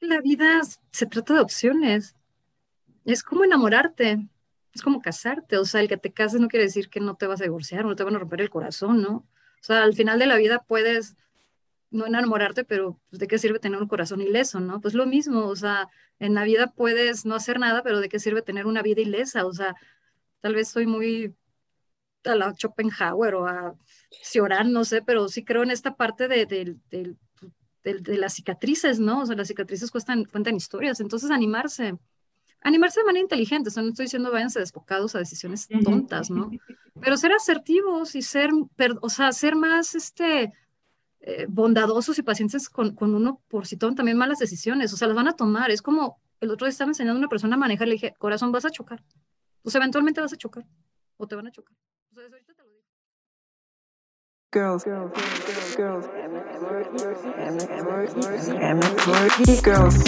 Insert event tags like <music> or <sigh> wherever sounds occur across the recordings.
La vida se trata de opciones. Es como enamorarte, es como casarte. O sea, el que te cases no quiere decir que no te vas a divorciar, no te van a romper el corazón, ¿no? O sea, al final de la vida puedes no enamorarte, pero pues, ¿de qué sirve tener un corazón ileso, no? Pues lo mismo, o sea, en la vida puedes no hacer nada, pero ¿de qué sirve tener una vida ilesa? O sea, tal vez soy muy a la Schopenhauer o a Cioran, no sé, pero sí creo en esta parte de, de, las cicatrices, ¿no? O sea, las cicatrices cuentan, cuentan historias, entonces animarse, animarse de manera inteligente, o sea, no estoy diciendo váyanse desbocados a decisiones tontas, ¿no? <laughs> Pero ser asertivos y ser, o sea, ser más, este, eh, bondadosos y pacientes con, con, uno por si toman también malas decisiones, o sea, las van a tomar, es como, el otro día estaba enseñando a una persona a manejar, le dije, corazón, vas a chocar, pues eventualmente vas a chocar, o te van a chocar. Girls, girls, girls, girls, girls,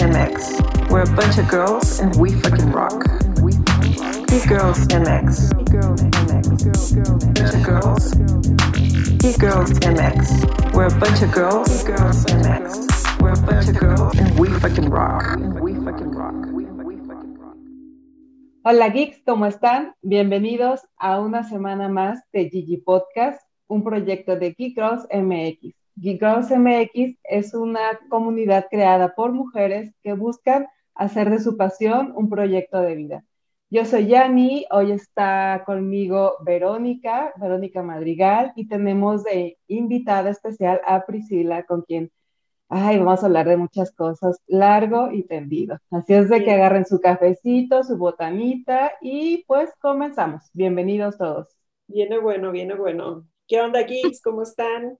MX. We're a bunch of girls and we fucking rock. Geek Girls MX. Girls MX. Bunch of girls. Geek Girls MX. We're a bunch of girls. Girls MX. We're a bunch of girls and we. We fucking rock. We fucking rock. Hola geeks, ¿cómo están? Bienvenidos a una semana más de Gigi Podcast un proyecto de Geek Girls MX. Geek Girls MX es una comunidad creada por mujeres que buscan hacer de su pasión un proyecto de vida. Yo soy Yani, hoy está conmigo Verónica, Verónica Madrigal, y tenemos de invitada especial a Priscila, con quien, ay, vamos a hablar de muchas cosas, largo y tendido. Así es de que agarren su cafecito, su botanita, y pues comenzamos. Bienvenidos todos. Viene bueno, viene bueno. ¿Qué onda, geeks? ¿Cómo están?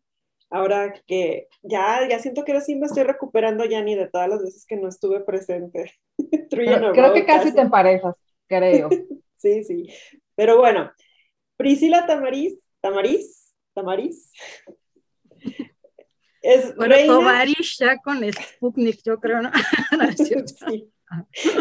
Ahora que ya, ya siento que ahora sí me estoy recuperando ya ni de todas las veces que no estuve presente. <laughs> creo que casi, te emparejas, creo. <laughs> sí, sí. Pero bueno, Priscila Tamariz, Tamariz, Tamariz. <laughs> Es bueno, reina... ya con Sputnik, yo creo, ¿no? sí.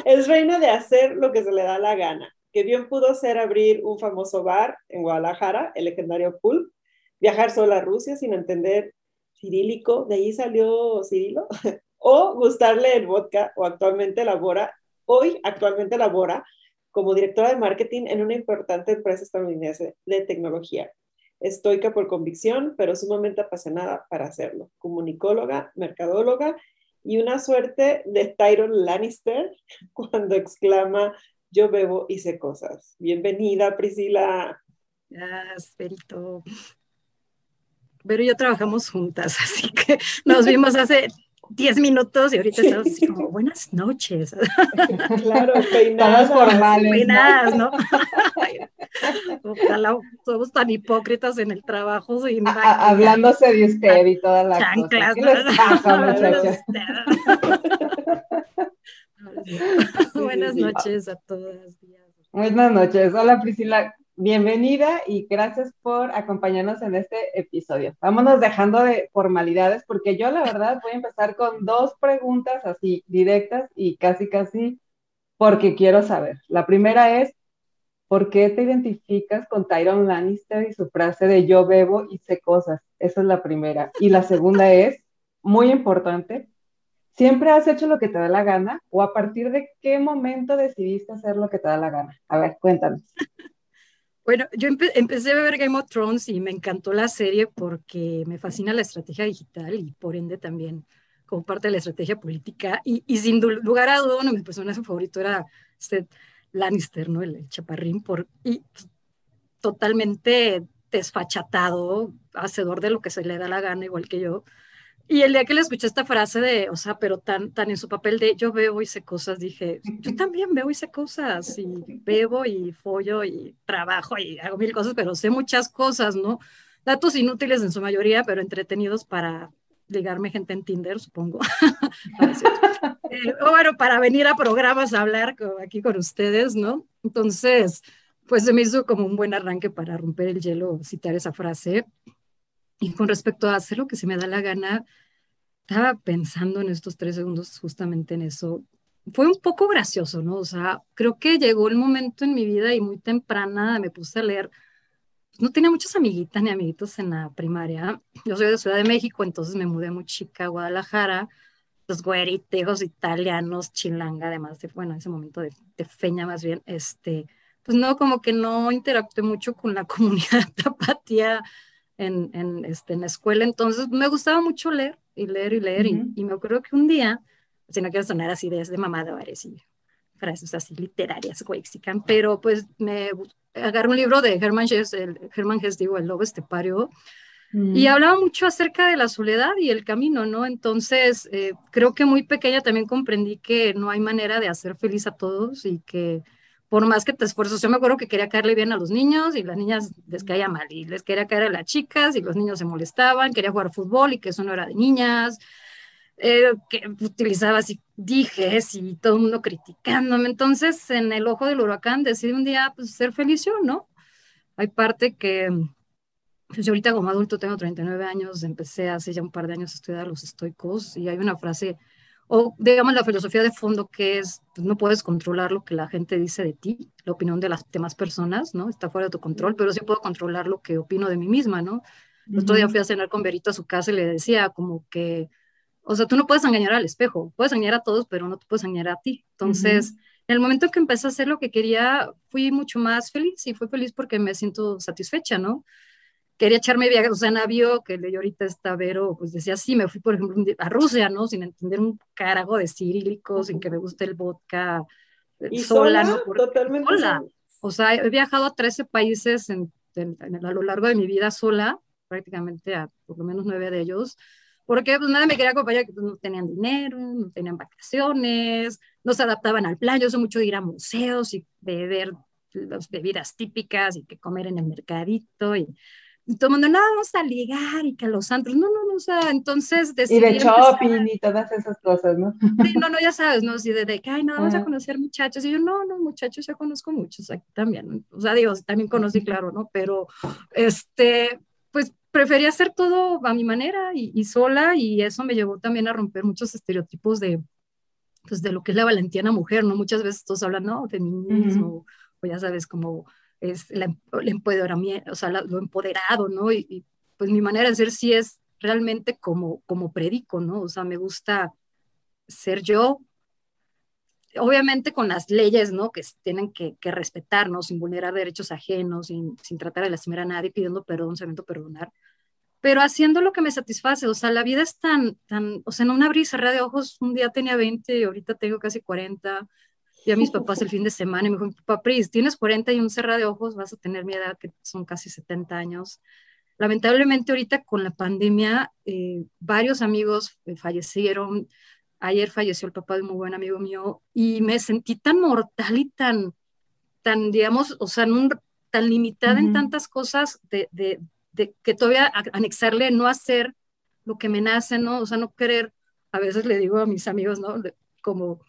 Es reina de hacer lo que se le da la gana que bien pudo ser abrir un famoso bar en Guadalajara, el legendario Pulp, viajar sola a Rusia sin entender cirílico, de ahí salió Cirilo, <laughs> o gustarle el vodka, o actualmente labora, hoy actualmente labora como directora de marketing en una importante empresa estadounidense de tecnología. Estoica por convicción, pero sumamente apasionada para hacerlo. Comunicóloga, mercadóloga y una suerte de Tyron Lannister <laughs> cuando exclama, yo bebo y sé cosas. Bienvenida, Priscila. Gracias, Perito. Pero yo trabajamos juntas, <laughs> así que nos <laughs> vimos hace 10 minutos y ahorita estamos así como, buenas noches. <laughs> Claro, peinadas formales. Peinadas, ¿no? Ojalá somos tan hipócritas en el trabajo. Sin hablándose de usted y todas las cosas. ¿Qué les pasa, Buenas noches a todas. Buenas noches. Hola Priscila, bienvenida y gracias por acompañarnos en este episodio. Vámonos dejando de formalidades porque yo la verdad voy a empezar con dos preguntas así directas y casi casi porque quiero saber. La primera es, ¿por qué te identificas con Tyron Lannister y su frase de yo bebo y sé cosas? Esa es la primera. Y la segunda es, muy importante, ¿Siempre has hecho lo que te da la gana o a partir de qué momento decidiste hacer lo que te da la gana? A ver, cuéntanos. Bueno, yo empecé a ver Game of Thrones y me encantó la serie porque me fascina la estrategia digital y por ende también como parte de la estrategia política. Y, sin lugar a duda, uno de mis personajes favoritos era este Lannister, ¿no? El, chaparrín, por, y totalmente desfachatado, hacedor de lo que se le da la gana, igual que yo. Y el día que le escuché esta frase de, o sea, pero tan, tan en su papel de yo bebo y sé cosas, dije, yo también bebo y sé cosas, y bebo y follo y trabajo y hago mil cosas, pero sé muchas cosas, ¿no? Datos inútiles en su mayoría, pero entretenidos para ligarme gente en Tinder, supongo. <laughs> Eh, bueno, para venir a programas a hablar aquí con ustedes, ¿no? Entonces, pues se me hizo como un buen arranque para romper el hielo, citar esa frase. Y con respecto a hacer lo que se me da la gana, estaba pensando en estos tres segundos justamente en eso. Fue un poco gracioso, ¿no? O sea, creo que llegó el momento en mi vida y muy temprana me puse a leer. No tenía muchas amiguitas ni amiguitos en la primaria. Yo soy de Ciudad de México, entonces me mudé muy chica a Guadalajara los güeritos italianos, chilanga, además de, bueno, en ese momento de, de feña más bien, este, pues no, como que no interactué mucho con la <laughs> comunidad tapatía en, en, este, en la escuela, entonces me gustaba mucho leer y leer y leer, y, me acuerdo que un día, si no quiero sonar así de, de mamadores y frases así literarias, wexican, pero pues me agarré un libro de Hermann Hesse, el, Hermann Hesse, digo, El Lobo Estepario, y hablaba mucho acerca de la soledad y el camino, ¿no? Entonces, eh, creo que muy pequeña también comprendí que no hay manera de hacer feliz a todos y que por más que te esfuerzos, yo me acuerdo que quería caerle bien a los niños y las niñas les caía mal y les quería caer a las chicas y los niños se molestaban, quería jugar fútbol y que eso no era de niñas, eh, que utilizaba así dijes y todo el mundo criticándome. Entonces, en el ojo del huracán decidí un día pues, ser feliz yo, ¿no? Hay parte que, pues, yo ahorita como adulto tengo 39 años, empecé hace ya un par de años a estudiar los estoicos y hay una frase o digamos la filosofía de fondo que es, pues, no puedes controlar lo que la gente dice de ti, la opinión de las demás personas, ¿no? Está fuera de tu control, pero sí puedo controlar lo que opino de mí misma, ¿no? El otro día fui a cenar con Berito a su casa y le decía como que, o sea, tú no puedes engañar al espejo, puedes engañar a todos, pero no te puedes engañar a ti. Entonces, en el momento que empecé a hacer lo que quería, fui mucho más feliz y fui feliz porque me siento satisfecha, ¿no? Quería echarme viajes, o sea, Navio, que leyó ahorita está Vero, pues decía, sí, me fui, por ejemplo, a Rusia, ¿no? Sin entender un carajo de cirílico, sin que me guste el vodka, eh, ¿Y sola, ¿no? Totalmente sola. O sea, he viajado a 13 países en, a lo largo de mi vida sola, prácticamente a por lo menos nueve de ellos, porque pues nada me quería acompañar, que pues, no tenían dinero, no tenían vacaciones, no se adaptaban al plan, yo soy mucho de ir a museos y beber las bebidas típicas y que comer en el mercadito y y todo el mundo, no, vamos a ligar y que los santos, no, no, no, o sea, entonces Y de shopping y todas esas cosas, ¿no? Sí, no, no, ya sabes, ¿no? Así de, de que, ay, no, vamos a conocer muchachos. Y yo, no, no, muchachos, ya conozco muchos aquí también. O sea, digo, también conocí, claro, ¿no? Pero, este, pues prefería hacer todo a mi manera y, y sola y eso me llevó también a romper muchos estereotipos de, pues, de lo que es la valentiana mujer, ¿no? Muchas veces todos hablan, no, feminismo, o ya sabes, como es la, el empoderamiento, o sea, lo empoderado, ¿no? Y, pues mi manera de ser sí es realmente como, como predico, ¿no? O sea, me gusta ser yo, obviamente con las leyes, ¿no? Que tienen que, que respetarnos, sin vulnerar derechos ajenos, sin, sin tratar de lastimar a nadie, pidiendo perdón, sabiendo perdonar, pero haciendo lo que me satisface, o sea, la vida es tan, tan, o sea, en una abrir y de ojos, un día tenía 20 y ahorita tengo casi 40, a mis papás el fin de semana y me dijo, papá, Pris, tienes 40 y un cerra de ojos, vas a tener mi edad, que son casi 70 años. Lamentablemente ahorita con la pandemia, eh, varios amigos eh, fallecieron. Ayer falleció el papá de un muy buen amigo mío y me sentí tan mortal y tan, tan digamos, o sea, tan limitada en tantas cosas de, de, de, que todavía anexarle no hacer lo que me nace, ¿no? O sea, no querer, a veces le digo a mis amigos, ¿no? como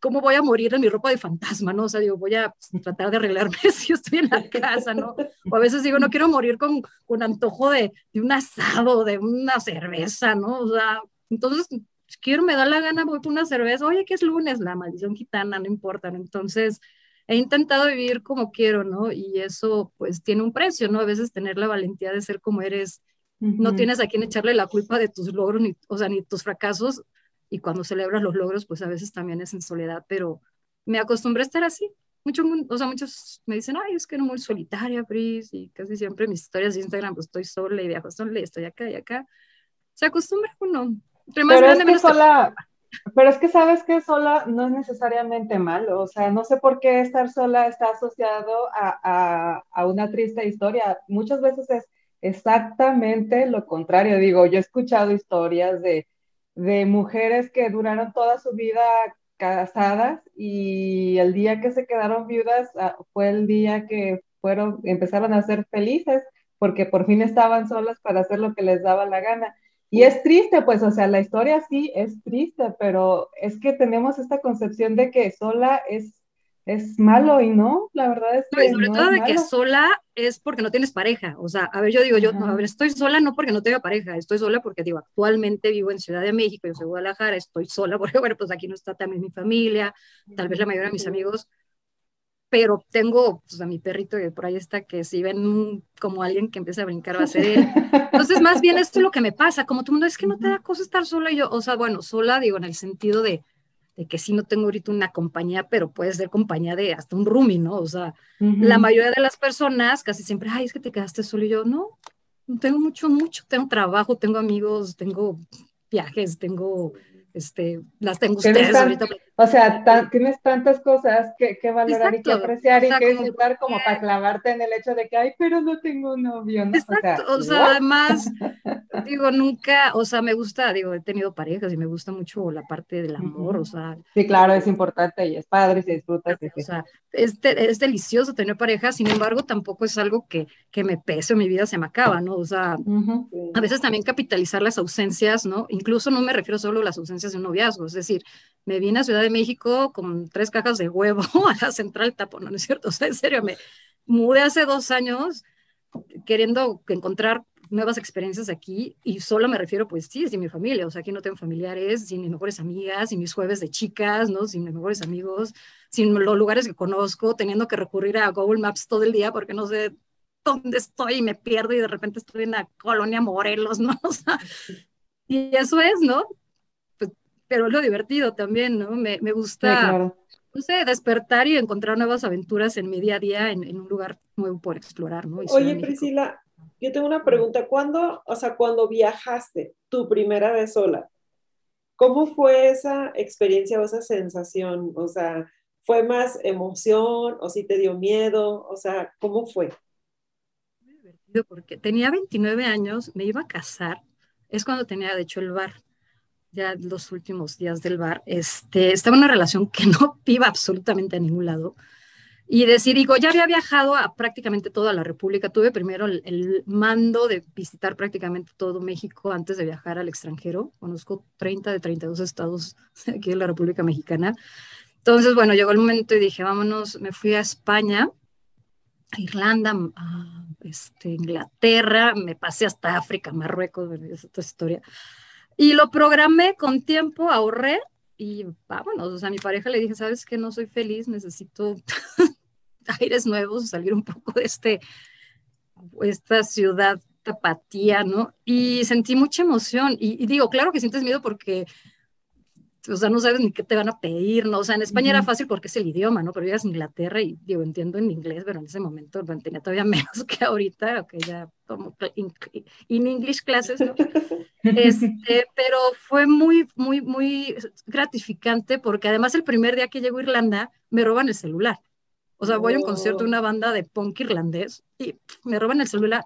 ¿cómo voy a morir en mi ropa de fantasma, no? O sea, digo, voy a pues, <laughs> tratar de arreglarme <laughs> si estoy en la casa, ¿no? O a veces digo, no quiero morir con, con antojo de, de un asado, de una cerveza, ¿no? O sea, entonces, quiero, me da la gana, voy por una cerveza, oye, que es lunes, la maldición gitana, no importa, ¿no? Entonces, he intentado vivir como quiero, ¿no? Y eso, pues, tiene un precio, ¿no? A veces tener la valentía de ser como eres, no tienes a quien echarle la culpa de tus logros, ni, o sea, ni tus fracasos, y cuando celebras los logros, pues a veces también es en soledad, pero me acostumbré a estar así. Mucho, o sea, muchos me dicen, ay, es que no muy solitaria, Pris, y casi siempre mis historias de Instagram, pues estoy sola y viajo sola y estoy acá y acá. Se acostumbra uno. pero, es que sola, pero es que sabes que sola no es necesariamente malo, o sea, no sé por qué estar sola está asociado a, a, a una triste historia. Muchas veces es exactamente lo contrario. Digo, yo he escuchado historias de de mujeres que duraron toda su vida casadas y el día que se quedaron viudas ah, fue el día que fueron, empezaron a ser felices porque por fin estaban solas para hacer lo que les daba la gana. Y es triste, pues, o sea, la historia sí es triste, pero es que tenemos esta concepción de que sola es es malo y no, la verdad es que. sobre todo de que sola es porque no tienes pareja. O sea, a ver, yo digo, yo, a ver, estoy sola no porque no tenga pareja, estoy sola porque, digo, actualmente vivo en Ciudad de México, yo soy Guadalajara, estoy sola <laughs> porque, bueno, pues aquí no está también mi familia, tal vez la mayoría de mis amigos. pero tengo pues, a mi perrito que por ahí está, que si ven como alguien que empieza a brincar va a ser él. Entonces, más bien esto es lo que me pasa, como todo mundo, es que no te da cosa estar sola y yo, o sea, bueno, sola digo en el sentido de, de que sí no tengo ahorita una compañía, pero puede ser compañía de hasta un roomie, ¿no? O sea, la mayoría de las personas casi siempre, ay, es que te quedaste solo y yo, no, tengo mucho, mucho, tengo trabajo, tengo amigos, tengo viajes, tengo este, las tengo ustedes ahorita. O sea, tienes tantas cosas que, que valorar y que apreciar y que disfrutar como, para clavarte en el hecho de que, ay, pero no tengo novio, ¿no? Exacto, o sea, además, <laughs> digo, nunca, o sea, me gusta, digo, he tenido parejas y me gusta mucho la parte del amor, o sea. Sí, claro, es importante y es padre, se disfruta. O sea, es, es, delicioso tener pareja, sin embargo, tampoco es algo que, que me pese o mi vida se me acaba, ¿no? O sea, a veces también capitalizar las ausencias, ¿no? Incluso no me refiero solo a las ausencias de un noviazgo, es decir, me vine a Ciudad de México con tres cajas de huevo <laughs> a la central Tapo, no, es cierto, o sea, en serio, me mudé hace dos años queriendo encontrar nuevas experiencias aquí y solo me refiero, pues sí, sin mi familia, o sea, aquí no tengo familiares, sin mis mejores amigas, sin mis jueves de chicas, ¿no? Sin mis mejores amigos, sin los lugares que conozco, teniendo que recurrir a Google Maps todo el día porque no sé dónde estoy y me pierdo y de repente estoy en la colonia Morelos, ¿no? <laughs> O sea, y eso es, ¿no? Pero es lo divertido también, ¿no? Me, me gusta, no sé, despertar y encontrar nuevas aventuras en mi día a día en, en un lugar nuevo por explorar, ¿no? Oye, Priscila, yo tengo una pregunta. ¿Cuándo, o sea, cuando viajaste tu primera vez sola, cómo fue esa experiencia o esa sensación? O sea, ¿fue más emoción o si te dio miedo? O sea, ¿cómo fue? Muy divertido porque tenía 29 años, me iba a casar, es cuando tenía de hecho el bar ya los últimos días del bar, este, estaba en una relación que <laughs> no iba absolutamente a ningún lado. Y decir, digo, ya había viajado a prácticamente toda la República. Tuve primero el, mando de visitar prácticamente todo México antes de viajar al extranjero. Conozco 30 de 32 estados aquí en la República Mexicana. Entonces, bueno, llegó el momento y dije, vámonos, me fui a España, a Irlanda, a este, Inglaterra, me pasé hasta África, Marruecos, es otra historia. Y lo programé con tiempo, ahorré y vámonos. O sea, a mi pareja le dije, ¿sabes qué? No soy feliz, necesito <laughs> aires nuevos, salir un poco de este, esta ciudad tapatía, ¿no? Y sentí mucha emoción. Y digo, claro que sientes miedo porque o sea, no sabes ni qué te van a pedir, ¿no? O sea, en España era fácil porque es el idioma, ¿no? Pero llegas a Inglaterra y, digo, entiendo en inglés, pero en ese momento bueno, tenía todavía <laughs> menos que ahorita, que ya tomo in, English clases, ¿no? Este, <laughs> pero fue muy, muy, muy gratificante porque además el primer día que llego a Irlanda me roban el celular. O sea, voy a un concierto de oh. una banda de punk irlandés y me roban el celular.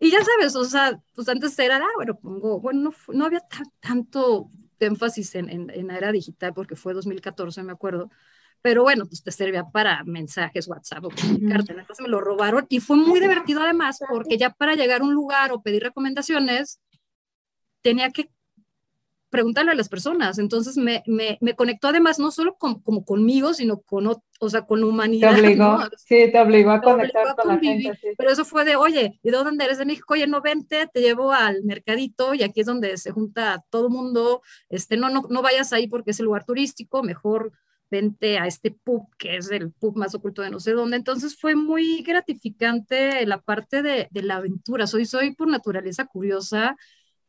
Y ya sabes, o sea, pues antes era, ah, bueno, pongo, bueno, no, no había tanto énfasis en, en, la era digital porque fue 2014, me acuerdo. Pero bueno, pues te servía para mensajes, WhatsApp o comunicarte. Entonces me lo robaron y fue muy divertido además porque ya para llegar a un lugar o pedir recomendaciones tenía que preguntarle a las personas. Entonces me, me, me conectó además no solo con, como conmigo, sino con, o sea, con humanidad. Te obligó, sí, te obligó a conectar con la gente. Pero eso fue de, oye, ¿y de dónde eres de México? Oye, no vente, te llevo al mercadito y aquí es donde se junta todo el mundo. Este, no, no, no vayas ahí porque es el lugar turístico, mejor vente a este pub que es el pub más oculto de no sé dónde. Entonces fue muy gratificante la parte de, de la aventura. Soy, soy por naturaleza curiosa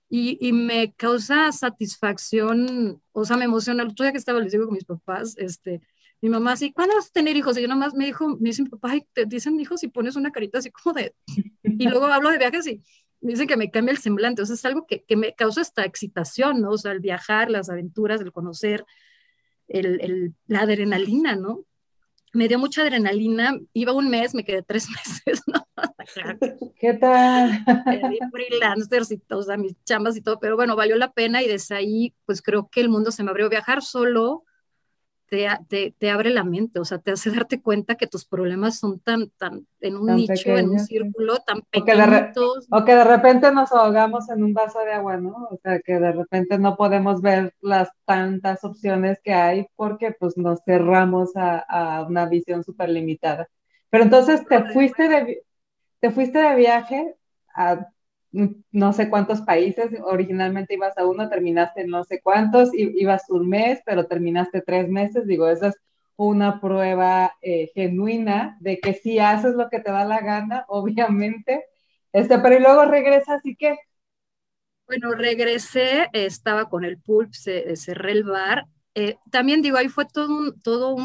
y, y, me causa satisfacción, o sea, me emociona. El otro día que estaba, les digo con mis papás, este, mi mamá así, ¿cuándo vas a tener hijos? Y yo nomás me dijo, me dice mi papá, te dicen hijos y pones una carita así como de... <laughs> Y luego hablo de viajes y me dicen que me cambia el semblante, o sea, es algo que, que me causa esta excitación, ¿no? O sea, el viajar, las aventuras, el conocer, el, el, la adrenalina, ¿no? me dio mucha adrenalina, iba un mes, me quedé tres <laughs> meses, ¿no? ¿Qué tal? freelancers y todo, o sea, mis chambas y todo, pero bueno, valió la pena y desde ahí, pues creo que el mundo se me abrió. Viajar solo te, te, abre la mente, o sea, te hace darte cuenta que tus problemas son tan, tan en un nicho, en un círculo, tan pequeñitos. O que, de repente nos ahogamos en un vaso de agua, ¿no? O sea, que de repente no podemos ver las tantas opciones que hay porque pues nos cerramos a, a una visión súper limitada. Pero entonces te fuiste de, te fuiste de viaje a no sé cuántos países, originalmente ibas a uno, terminaste en no sé cuántos, ibas un mes, pero terminaste tres meses, digo, esa es una prueba eh, genuina de que si haces lo que te da la gana, <laughs> obviamente, este, pero y luego regresas y qué. Bueno, regresé, estaba con el pulp, cerré el bar. Eh, también digo, ahí fue todo todo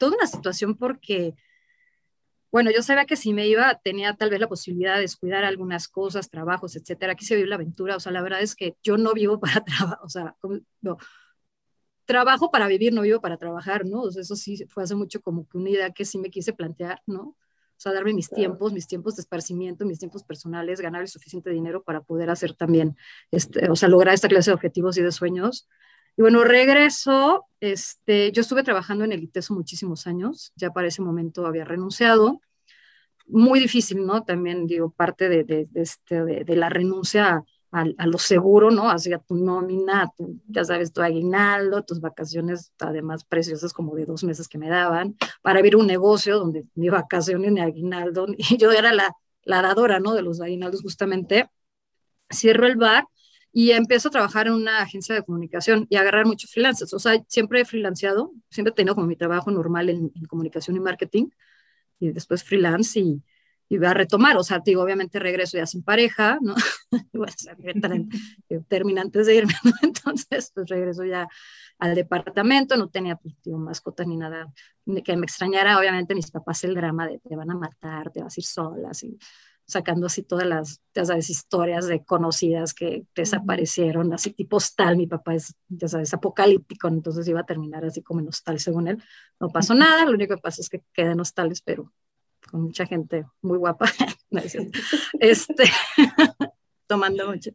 toda una situación porque, bueno, yo sabía que si me iba, tenía tal vez la posibilidad de descuidar algunas cosas, trabajos, etcétera. Aquí se vive la aventura, o sea, la verdad es que yo no vivo <laughs> para trabajar, o sea, no, trabajo para vivir, no vivo para trabajar, ¿no? O sea, eso sí fue hace mucho como que una idea que sí me quise plantear, ¿no? O sea, darme mis tiempos, mis tiempos de esparcimiento, mis tiempos personales, ganar el suficiente dinero para poder hacer también, este, o sea, lograr esta clase de objetivos y de sueños. Y bueno, regreso, este, yo estuve trabajando en el ITESO muchísimos años, ya para ese momento había renunciado. Muy difícil, ¿no? También, digo, parte de, de, este, de la renuncia a, lo seguro, ¿no? Hacia tu nómina, ya sabes, tu aguinaldo, tus vacaciones, además preciosas como de dos meses que me daban, para abrir un negocio donde mi vacaciones ni aguinaldo, <laughs> y yo era la, la dadora, ¿no? De los aguinaldos justamente. Cierro el bar y empiezo a trabajar en una agencia de comunicación y agarrar muchos freelancers. O sea, siempre he freelanceado, siempre he tenido como mi trabajo normal en, en comunicación y marketing y después freelance y, y a retomar, o sea, digo, obviamente regreso ya sin pareja, ¿no? <laughs> termina antes de irme, <laughs> ¿no? Entonces, pues regreso ya al departamento, no tenía, pues, digo, mascotas ni nada que me extrañara, obviamente mis papás el drama de te van a matar, te vas a ir solas, y sacando así todas las, ya sabes, historias de conocidas que desaparecieron, así tipo hostal, mi papá es, ya sabes, apocalíptico, entonces iba a terminar así como en hostal según él, no pasó nada, lo único que pasa es que quedan hostales, pero con mucha gente muy guapa, <laughs> este, <laughs> tomando mucho.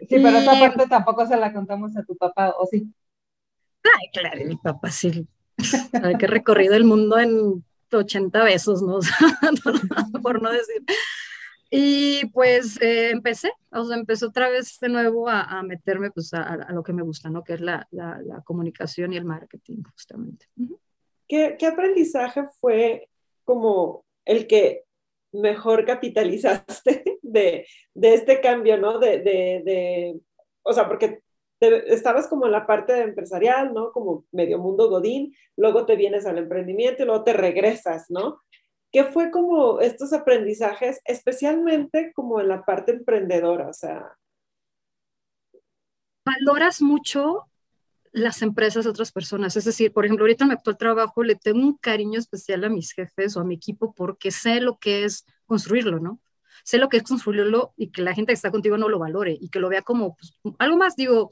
Sí, pero esa parte tampoco se la contamos a tu papá, ¿o sí? Ay, claro, mi papá sí, hay que recorrido el mundo en 80 besos, ¿no? <laughs> por no decir. Y pues eh, empecé, o sea, empecé otra vez de nuevo a, a meterme pues a, a, lo que me gusta, ¿no? Que es la, la, la comunicación y el marketing, justamente. ¿Qué, ¿Qué, aprendizaje fue como el que mejor capitalizaste <laughs> de, de este cambio, ¿no? De, de, de o sea, porque te, estabas como en la parte empresarial, ¿no? Como medio mundo godín, luego te vienes al emprendimiento y luego te regresas, ¿no? ¿Qué fue como estos aprendizajes, especialmente como en la parte emprendedora? O sea... Valoras mucho las empresas de otras personas. Es decir, por ejemplo, ahorita en mi actual trabajo le tengo un cariño especial a mis jefes o a mi equipo porque sé lo que es construirlo, ¿no? Sé lo que es construirlo y que la gente que está contigo no lo valore y que lo vea como pues, algo más. Digo,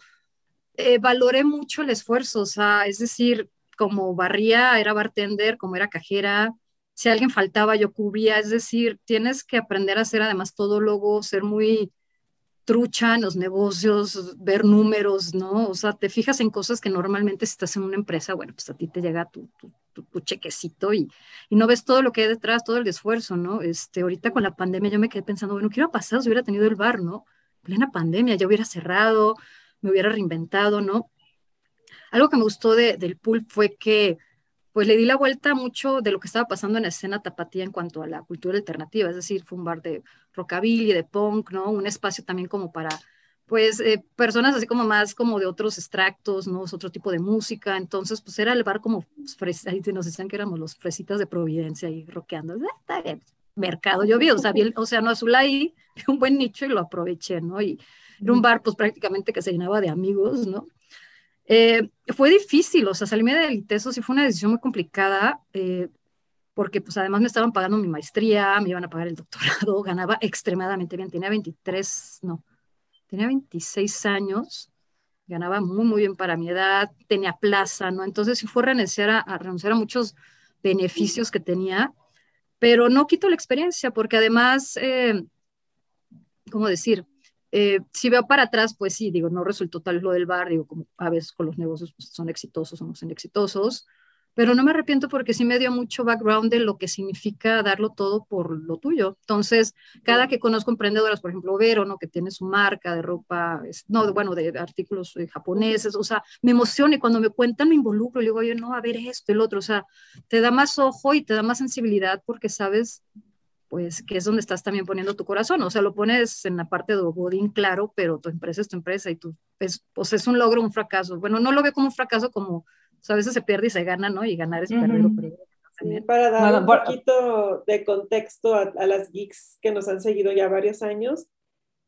eh, valoré mucho el esfuerzo, o sea, es decir, como barría, era bartender, como era cajera, si alguien faltaba, yo cubría, es decir, tienes que aprender a ser además todólogo, ser muy trucha en los negocios, ver números, ¿no? O sea, te fijas en cosas que normalmente si estás en una empresa, bueno, pues a ti te llega tu, chequecito y, y, no ves todo lo que hay detrás, todo el esfuerzo, ¿no? Este, ahorita con la pandemia yo me quedé pensando, bueno, ¿qué hubiera pasado si hubiera tenido el bar, ¿no? Plena pandemia, ya hubiera cerrado, me hubiera reinventado, ¿no? Algo que me gustó de, del pool fue que pues le di la vuelta mucho de lo que estaba pasando en la escena tapatía en cuanto a la cultura alternativa, es decir, fue un bar de rockabilly, de punk, ¿no? Un espacio también como para, pues, eh, personas así como más como de otros extractos, ¿no? otro tipo de música, entonces, pues era el bar como, pues, ahí nos decían que éramos los fresitas de Providencia y rockeando, ah, está bien, mercado, yo vi, o sea, vi el Océano Azul ahí, <laughs> un buen nicho y lo aproveché, ¿no? Y era un bar, pues, prácticamente que se llenaba de amigos, ¿no? Eh, fue difícil, o sea, salirme del ITESO sí fue una decisión muy complicada, eh, porque pues además me estaban pagando mi maestría, me iban a pagar el doctorado, <laughs> ganaba extremadamente bien, tenía 23, no, tenía 26 años, ganaba muy, muy bien para mi edad, tenía plaza, ¿no? Entonces sí fue renunciar a, renunciar a muchos beneficios que tenía, pero no quito la experiencia, porque además, eh, ¿cómo decir? Eh, si veo para atrás, pues sí, digo, no resultó tal lo del bar, digo, como a veces con los negocios pues, son exitosos o no son exitosos, pero no me arrepiento porque sí me dio mucho background de lo que significa darlo todo por lo tuyo. Entonces, cada que conozco emprendedoras, por ejemplo, Vero, ¿no? Que tiene su marca de ropa, no, bueno, de artículos eh, japoneses, o sea, me emociona y cuando me cuentan me involucro y digo, oye, no, a ver esto, el otro, o sea, te da más ojo y te da más sensibilidad porque sabes pues que es donde estás también poniendo tu corazón, o sea, lo pones en la parte de Godín, claro, pero tu empresa es tu empresa y tú, es, pues es un logro, un fracaso. Bueno, no lo veo como un fracaso como O sea, a veces se pierde y se gana, ¿no? Y ganar es perder o perder. para dar un poquito de contexto a, las geeks que nos han seguido ya varios años,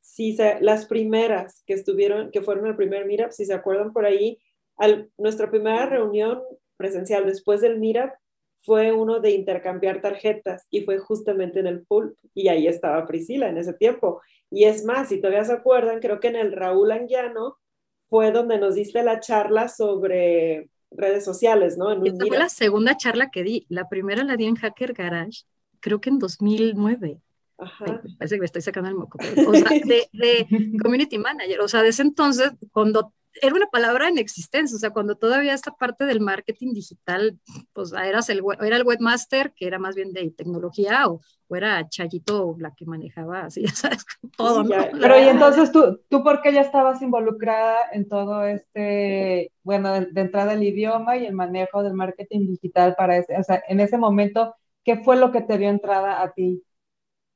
si las primeras que estuvieron, que fueron el primer Meetup, si se acuerdan por ahí, al, nuestra primera reunión presencial después del Meetup fue uno de intercambiar tarjetas y fue justamente en el pulp y ahí estaba Priscila en ese tiempo. Y es más, si todavía se acuerdan, creo que en el Raúl Anguiano fue donde nos diste la charla sobre redes sociales, ¿no? En fue la segunda charla que di. La primera la di en Hacker Garage, creo que en 2009. Ajá. parece que me estoy sacando el moco. o sea, de, de, <laughs> community manager. O sea, desde entonces, cuando era una palabra en existencia, o sea, cuando todavía esta parte del marketing digital, pues eras el, era el webmaster, que era más bien de tecnología, o, era Chayito la que manejaba, así, <laughs> ya sabes, todo. Pero y entonces tú, tú, ¿por qué ya estabas involucrada en todo este, bueno, de, entrada el idioma y el manejo del marketing digital para ese, o sea, en ese momento, ¿qué fue lo que te dio entrada a ti?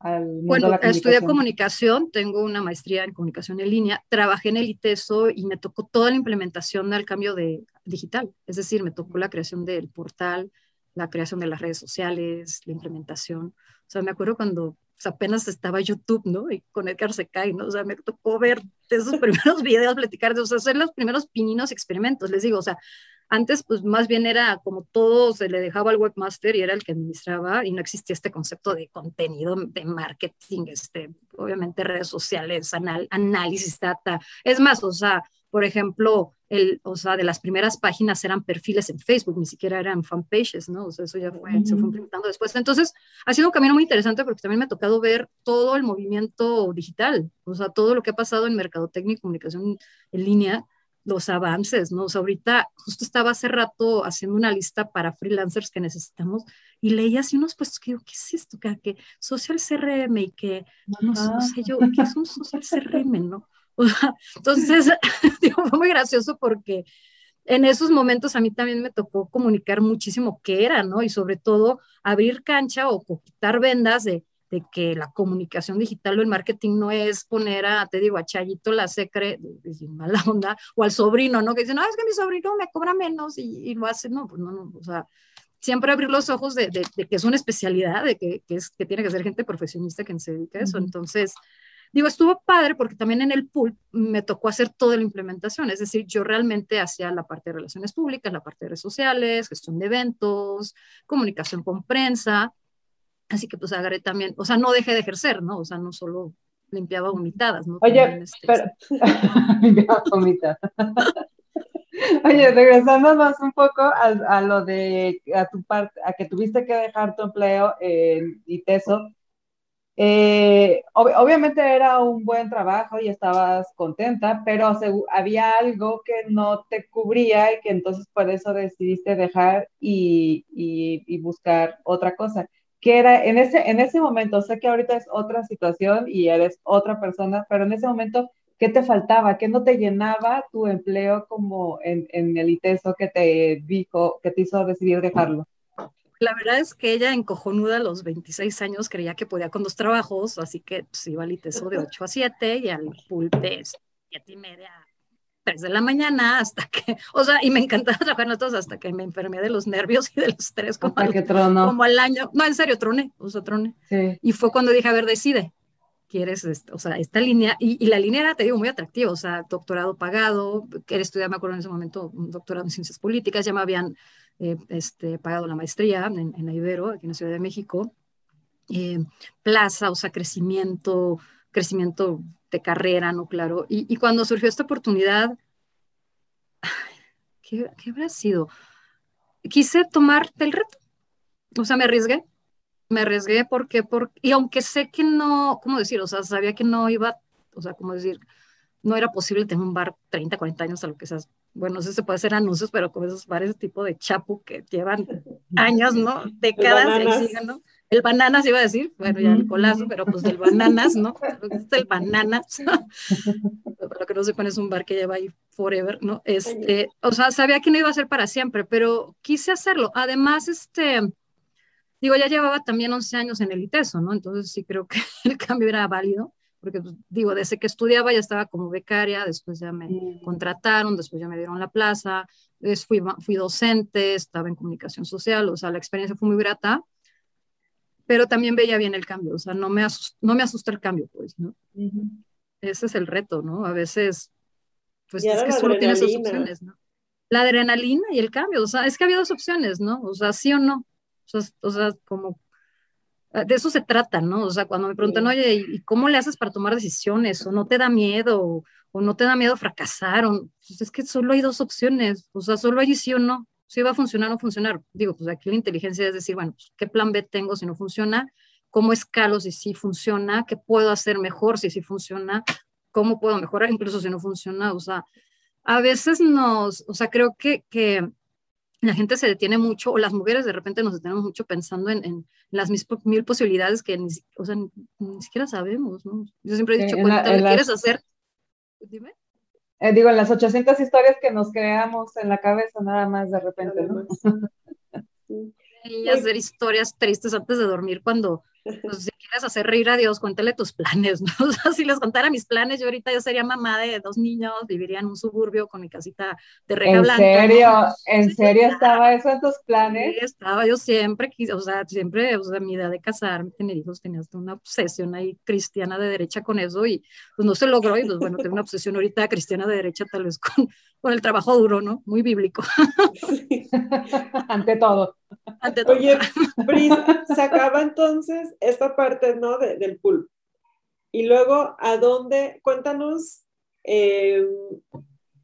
Bueno, estudié comunicación, tengo una maestría en comunicación en línea, trabajé en el ITESO y me tocó toda la implementación del cambio de, digital, es decir, me tocó la creación del portal, la creación de las redes sociales, la implementación. O sea, me acuerdo cuando apenas estaba YouTube, ¿no? Y con Edgar se cae, ¿no? O sea, me tocó ver esos <laughs> primeros videos, platicar de, o sea, hacer los primeros pininos experimentos, les digo, o sea, antes, pues más bien era como todo se le dejaba al webmaster y era el que administraba y no existía este concepto de contenido, de marketing, este, obviamente redes sociales, análisis, data. Es más, o sea, por ejemplo, el, o sea, de las primeras páginas eran perfiles en Facebook, ni siquiera eran fanpages, ¿no? O sea, eso ya fue, se fue implementando después. Entonces, ha sido un camino muy interesante porque también me ha tocado ver todo el movimiento digital, o sea, todo lo que ha pasado en mercadotecnia y comunicación en línea, los avances, ¿no? O sea, ahorita justo estaba hace rato haciendo una lista para freelancers que necesitamos y leía así unos puestos que digo, ¿qué es esto? ¿Qué, social CRM y que, no, sé yo, ¿qué es un social CRM, no? O sea, <laughs> entonces, <laughs> digo, fue muy gracioso porque en esos momentos a mí también me tocó comunicar muchísimo qué era, ¿no? Y sobre todo abrir cancha o quitar vendas de de que la comunicación digital o el marketing no es poner a, te digo, a Chayito la secre, de, mala <laughs> onda, o al sobrino, ¿no? Que dice, no, es que mi sobrino me cobra menos y, lo hace, no, pues no, no, o sea, siempre abrir los ojos de, de, que es una especialidad, de que, que, es, que tiene que ser gente profesionista que se dedica a eso. Entonces, digo, estuvo padre porque también en el pool me tocó hacer toda la implementación, es decir, yo realmente hacía la parte de relaciones públicas, la parte de redes sociales, gestión de eventos, comunicación con prensa, Así que pues agarré también, o sea, no dejé de ejercer, ¿no? O sea, no solo limpiaba vomitadas, ¿no? Oye, este, pero... <laughs> limpiaba vomitadas. <laughs> Oye, regresándonos un poco a, lo de a tu parte, a que tuviste que dejar tu empleo en ITESO, eh, obviamente era un buen trabajo y estabas contenta, pero había algo que no te cubría y que entonces por eso decidiste dejar y, buscar otra cosa que era en ese, en ese momento, sé que ahorita es otra situación y eres otra persona, pero en ese momento, ¿qué te faltaba? ¿Qué no te llenaba tu empleo como en, en el ITESO que te dijo, que te hizo decidir dejarlo? La verdad es que ella encojonuda a los 26 años creía que podía con dos trabajos, así que pues, iba al ITESO de <laughs> 8 a 7 y al pulpe 7 y media 3 de la mañana hasta que, o sea, y me encantaba <laughs> trabajar nosotros hasta que me enfermé de los nervios y de los estrés como, al, como al año. No, en serio, troné, o sea, troné. Y fue cuando dije, a ver, decide, quieres, o sea, esta línea, y, la línea era, te digo, muy atractiva, o sea, doctorado pagado, quería estudiar, me acuerdo en ese momento, un doctorado en ciencias políticas, ya me habían eh, este, pagado la maestría en, en Ibero, aquí en la Ciudad de México, eh, plaza, o sea, crecimiento, crecimiento de carrera, ¿no? Claro. Y, cuando surgió esta oportunidad, <sighs> ¿qué, ¿qué, habrá sido? Quise tomar el reto. O sea, me arriesgué. Me arriesgué porque, porque, y aunque sé que no, ¿cómo decir? O sea, sabía que no iba, o sea, ¿cómo decir? No era posible tener un bar 30, 40 años a lo que sea. Bueno, no sé si se puede hacer anuncios, pero con esos bares tipo de chapu que llevan <laughs> años, ¿no? Décadas siguen, ¿no? el bananas iba a decir, bueno, ya el colazo, pero pues del bananas, ¿no? El bananas. <laughs> Para que no sepan, es un bar que lleva ahí forever, ¿no? Este, o sea, sabía que no iba a ser para siempre, pero quise hacerlo. Además, este, digo, ya llevaba también 11 años en el ITESO, ¿no? Entonces sí creo que <laughs> el cambio era válido. Porque pues, digo, desde que estudiaba ya estaba como becaria, después ya me mm. contrataron, después ya me dieron la plaza, después fui, fui docente, estaba en comunicación social, o sea, la experiencia fue muy grata, pero también veía bien el cambio, o sea, no me, asusta, no me asusta el cambio, pues, ¿no? Ese es el reto, ¿no? A veces, pues es que solo tienes dos opciones, ¿no? La adrenalina y el cambio, o sea, es que había dos opciones, ¿no? O sea, sí o no. O sea, o sea como de eso se trata, ¿no? O sea, cuando me preguntan, oye, ¿y cómo le haces para tomar decisiones? ¿O no te da miedo? ¿O, no te da miedo fracasar? O, pues es que solo hay dos opciones, o sea, solo hay sí o no. Si va a funcionar o no funcionar. Digo, pues aquí la inteligencia es decir, bueno, pues, ¿qué plan B tengo si no funciona? ¿Cómo escalo si sí funciona? ¿Qué puedo hacer mejor si sí funciona? ¿Cómo puedo mejorar incluso si no funciona? O sea, a veces nos, o sea, creo que, que la gente se detiene mucho, o las mujeres de repente nos detenemos mucho pensando en, las mil posibilidades que ni, o sea, ni, siquiera sabemos, ¿no? Yo siempre he dicho, cuando te quieres hacer, dime. Eh, digo, en las 800 historias que nos creamos en la cabeza nada más de repente, ¿no? y hacer historias tristes antes de dormir cuando pues, si quieres hacer reír a Dios, cuéntale tus planes, ¿no? <laughs> O sea, si les contara mis planes, yo ahorita yo sería mamá de dos niños, viviría en un suburbio con mi casita de reja ¿En blanca. Serio? ¿En serio estaba eso en tus planes? Sí, estaba, yo siempre, o sea, siempre, o sea, mi idea de casarme, tener hijos, tenía hasta una obsesión ahí cristiana de derecha con eso y pues no se logró y pues bueno, tengo una obsesión ahorita cristiana de derecha tal vez con, con el trabajo duro, ¿no? Muy bíblico. <laughs> Ante todo. Oye, Pris, se acaba entonces esta parte, ¿no? del pulp. Y luego, ¿a dónde? Cuéntanos em,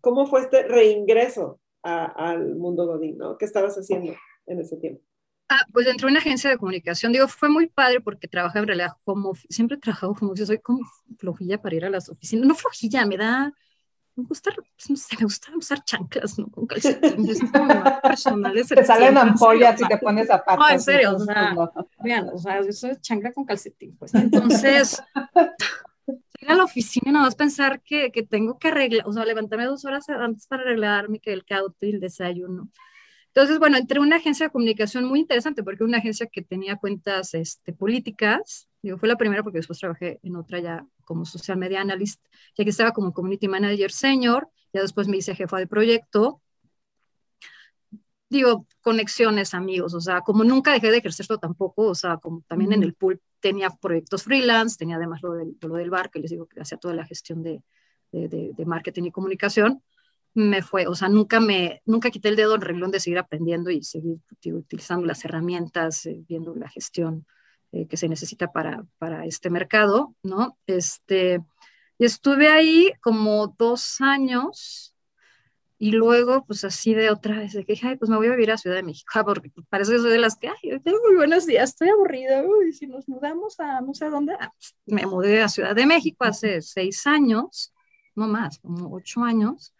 cómo fue este reingreso al mundo Godín, ¿no? ¿Qué estabas haciendo en ese tiempo? Ah, pues entré en una agencia de comunicación. Digo, fue muy padre porque trabajé en realidad como, siempre he trabajado como, yo soy como flojilla para ir a las oficinas. No flojilla, me da, me gusta, pues, no sé, me gusta usar chanclas, ¿no? Con <laughs> calcetines, personales. Te salen ampollas si te pones zapatos. No, en serio, o sea, vean, o sea, eso es chancla con calcetín, pues. Entonces, <laughs> ir a la oficina nada más pensar que, que tengo que arreglar, o sea, levantarme dos horas antes para arreglarme, que el cauto y el desayuno. Entonces, bueno, entré una agencia de comunicación muy interesante, porque una agencia que tenía cuentas este, políticas, digo, fue la primera porque después trabajé en otra ya como social media analyst, ya que estaba como community manager senior, ya después me hice jefa de proyecto. Digo, conexiones, amigos, o sea, como nunca dejé de ejercerlo tampoco, o sea, como también en el pool tenía proyectos freelance, tenía además lo del, lo del bar, que les digo que hacía toda la gestión de, de, de, de marketing y comunicación me fue, o sea, nunca me, nunca quité el dedo del renglón de seguir aprendiendo y seguir utilizando las herramientas, eh, viendo la gestión eh, que se necesita para, para este mercado, ¿no? Este, y estuve ahí como dos años y luego, pues así de otra vez, de que dije, ay, pues me voy a vivir a Ciudad de México, porque parece que soy de las que, ay, tengo muy buenos días, estoy aburrida, uy, si nos mudamos a no sé dónde, ah, pues, me mudé a Ciudad de México hace seis años, no más, como ocho años,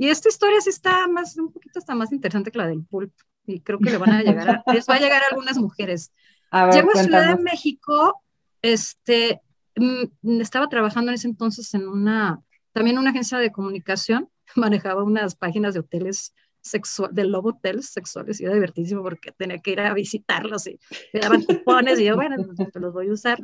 y esta historia sí está más, un poquito está más interesante que la del pulp. Y creo que le van a llegar a, les va a llegar a algunas mujeres. Llego a Ciudad de México, este, mm, estaba trabajando en ese entonces en una, también una agencia de comunicación, <laughs> manejaba unas páginas de hoteles sexuales, de Love Hotels sexuales, y era divertísimo porque tenía que ir a visitarlos y me daban cupones y yo, bueno, pues, los voy a usar.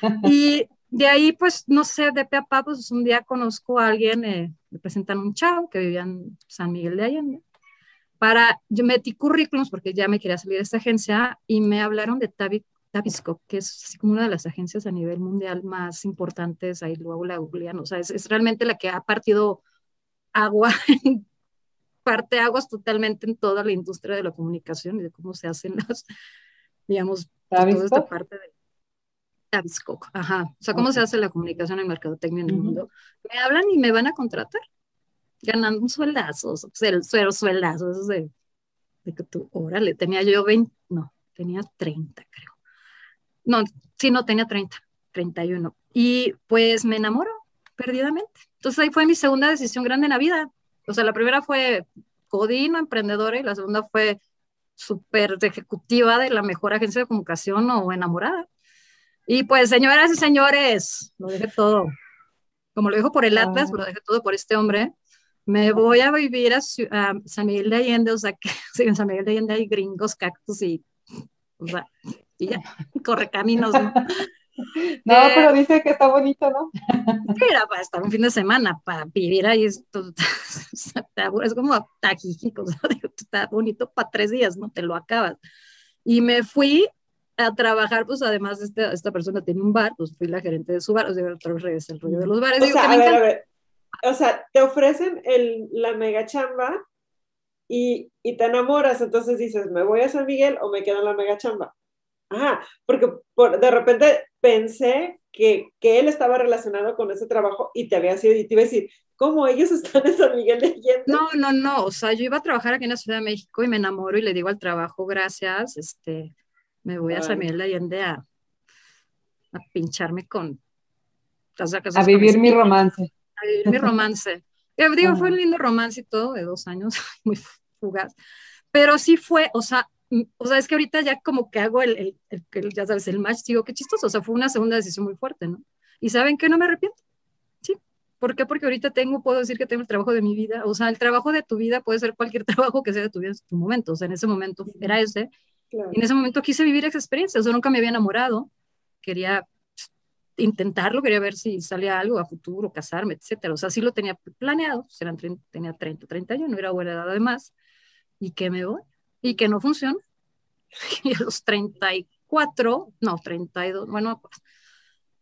<laughs> Y de ahí, pues, no sé, de pe pues un día conozco a alguien, eh, me presentan un chavo que vivía en San Miguel de Allende. Para, yo metí currículums porque ya me quería salir de esta agencia y me hablaron de Tabisco, que es así como una de las agencias a nivel mundial más importantes, ahí luego la googlean, o sea, es, es realmente la que ha partido agua, <laughs> parte aguas totalmente en toda la industria de la comunicación y de cómo se hacen las, digamos, pues, toda esta parte de ajá. O sea, ¿cómo se hace la comunicación en mercadotecnia en el mundo? Me hablan y me van a contratar, ganando un sueldazo, el suero sueldazo, eso de, de que tú, órale, tenía yo 20, no, tenía 30, creo. No, sí, no, tenía 30, 31. Y pues me enamoro perdidamente. Entonces ahí fue mi segunda decisión grande en la vida. O sea, la primera fue codino, emprendedora, y la segunda fue súper ejecutiva de la mejor agencia de comunicación o enamorada. Y pues, señoras y señores, lo dejé todo. Como lo dijo por el Atlas, lo dejé todo por este hombre. Me voy a vivir a, San Miguel de Allende, o sea, que <laughs> en San Miguel de Allende hay gringos, cactus y, o sea, y ya, corre caminos, ¿no? <laughs> No, eh, pero dice que está bonito, ¿no? Era para estar un fin de semana, para vivir ahí, esto, <laughs> es como tajíjico, está bonito para tres días, ¿no? Te lo acabas. Y me fui a trabajar, pues además esta, esta persona tenía un bar, pues fui la gerente de su bar, o sea, otra vez el rollo de los bares. O sea, a ver, a ver, o sea, te ofrecen el, la mega chamba y, y, te enamoras, entonces dices, ¿me voy a San Miguel o me quedo en la mega chamba? Ah, porque por, de repente pensé que, que, él estaba relacionado con ese trabajo y te había sido, y te iba a decir, ¿cómo ellos <laughs> están en San Miguel de Allende? No, no, no, o sea, yo iba a trabajar aquí en la Ciudad de México y me enamoro y le digo al trabajo, gracias, este, me voy a San Miguel de Allende a, a pincharme con... a vivir mi romance. A vivir mi romance. Eh, digo, fue un lindo romance y todo, de dos años, <laughs> muy fugaz. Pero sí fue, o sea, mm, o sea, es que ahorita ya como que hago el, el, el, ya sabes, el match, digo, qué chistoso, o sea, fue una segunda decisión muy fuerte, ¿no? Y ¿saben qué? No me arrepiento. Sí. ¿Por qué? Porque ahorita tengo, puedo decir que tengo el trabajo de mi vida, o sea, el trabajo de tu vida puede ser cualquier <laughs> trabajo que sea de tu vida en tu momento, o sea, en ese momento era ese, y en ese momento quise vivir esa experiencia, o sea, nunca me había enamorado, quería intentarlo, quería ver si salía algo a futuro, casarme, etcétera. O sea, sí lo tenía planeado, pues eran tenía 30, 30 años, no era buena edad además, y que me voy, y que no funciona. <laughs> Y a los 34, no, 32, bueno, pues,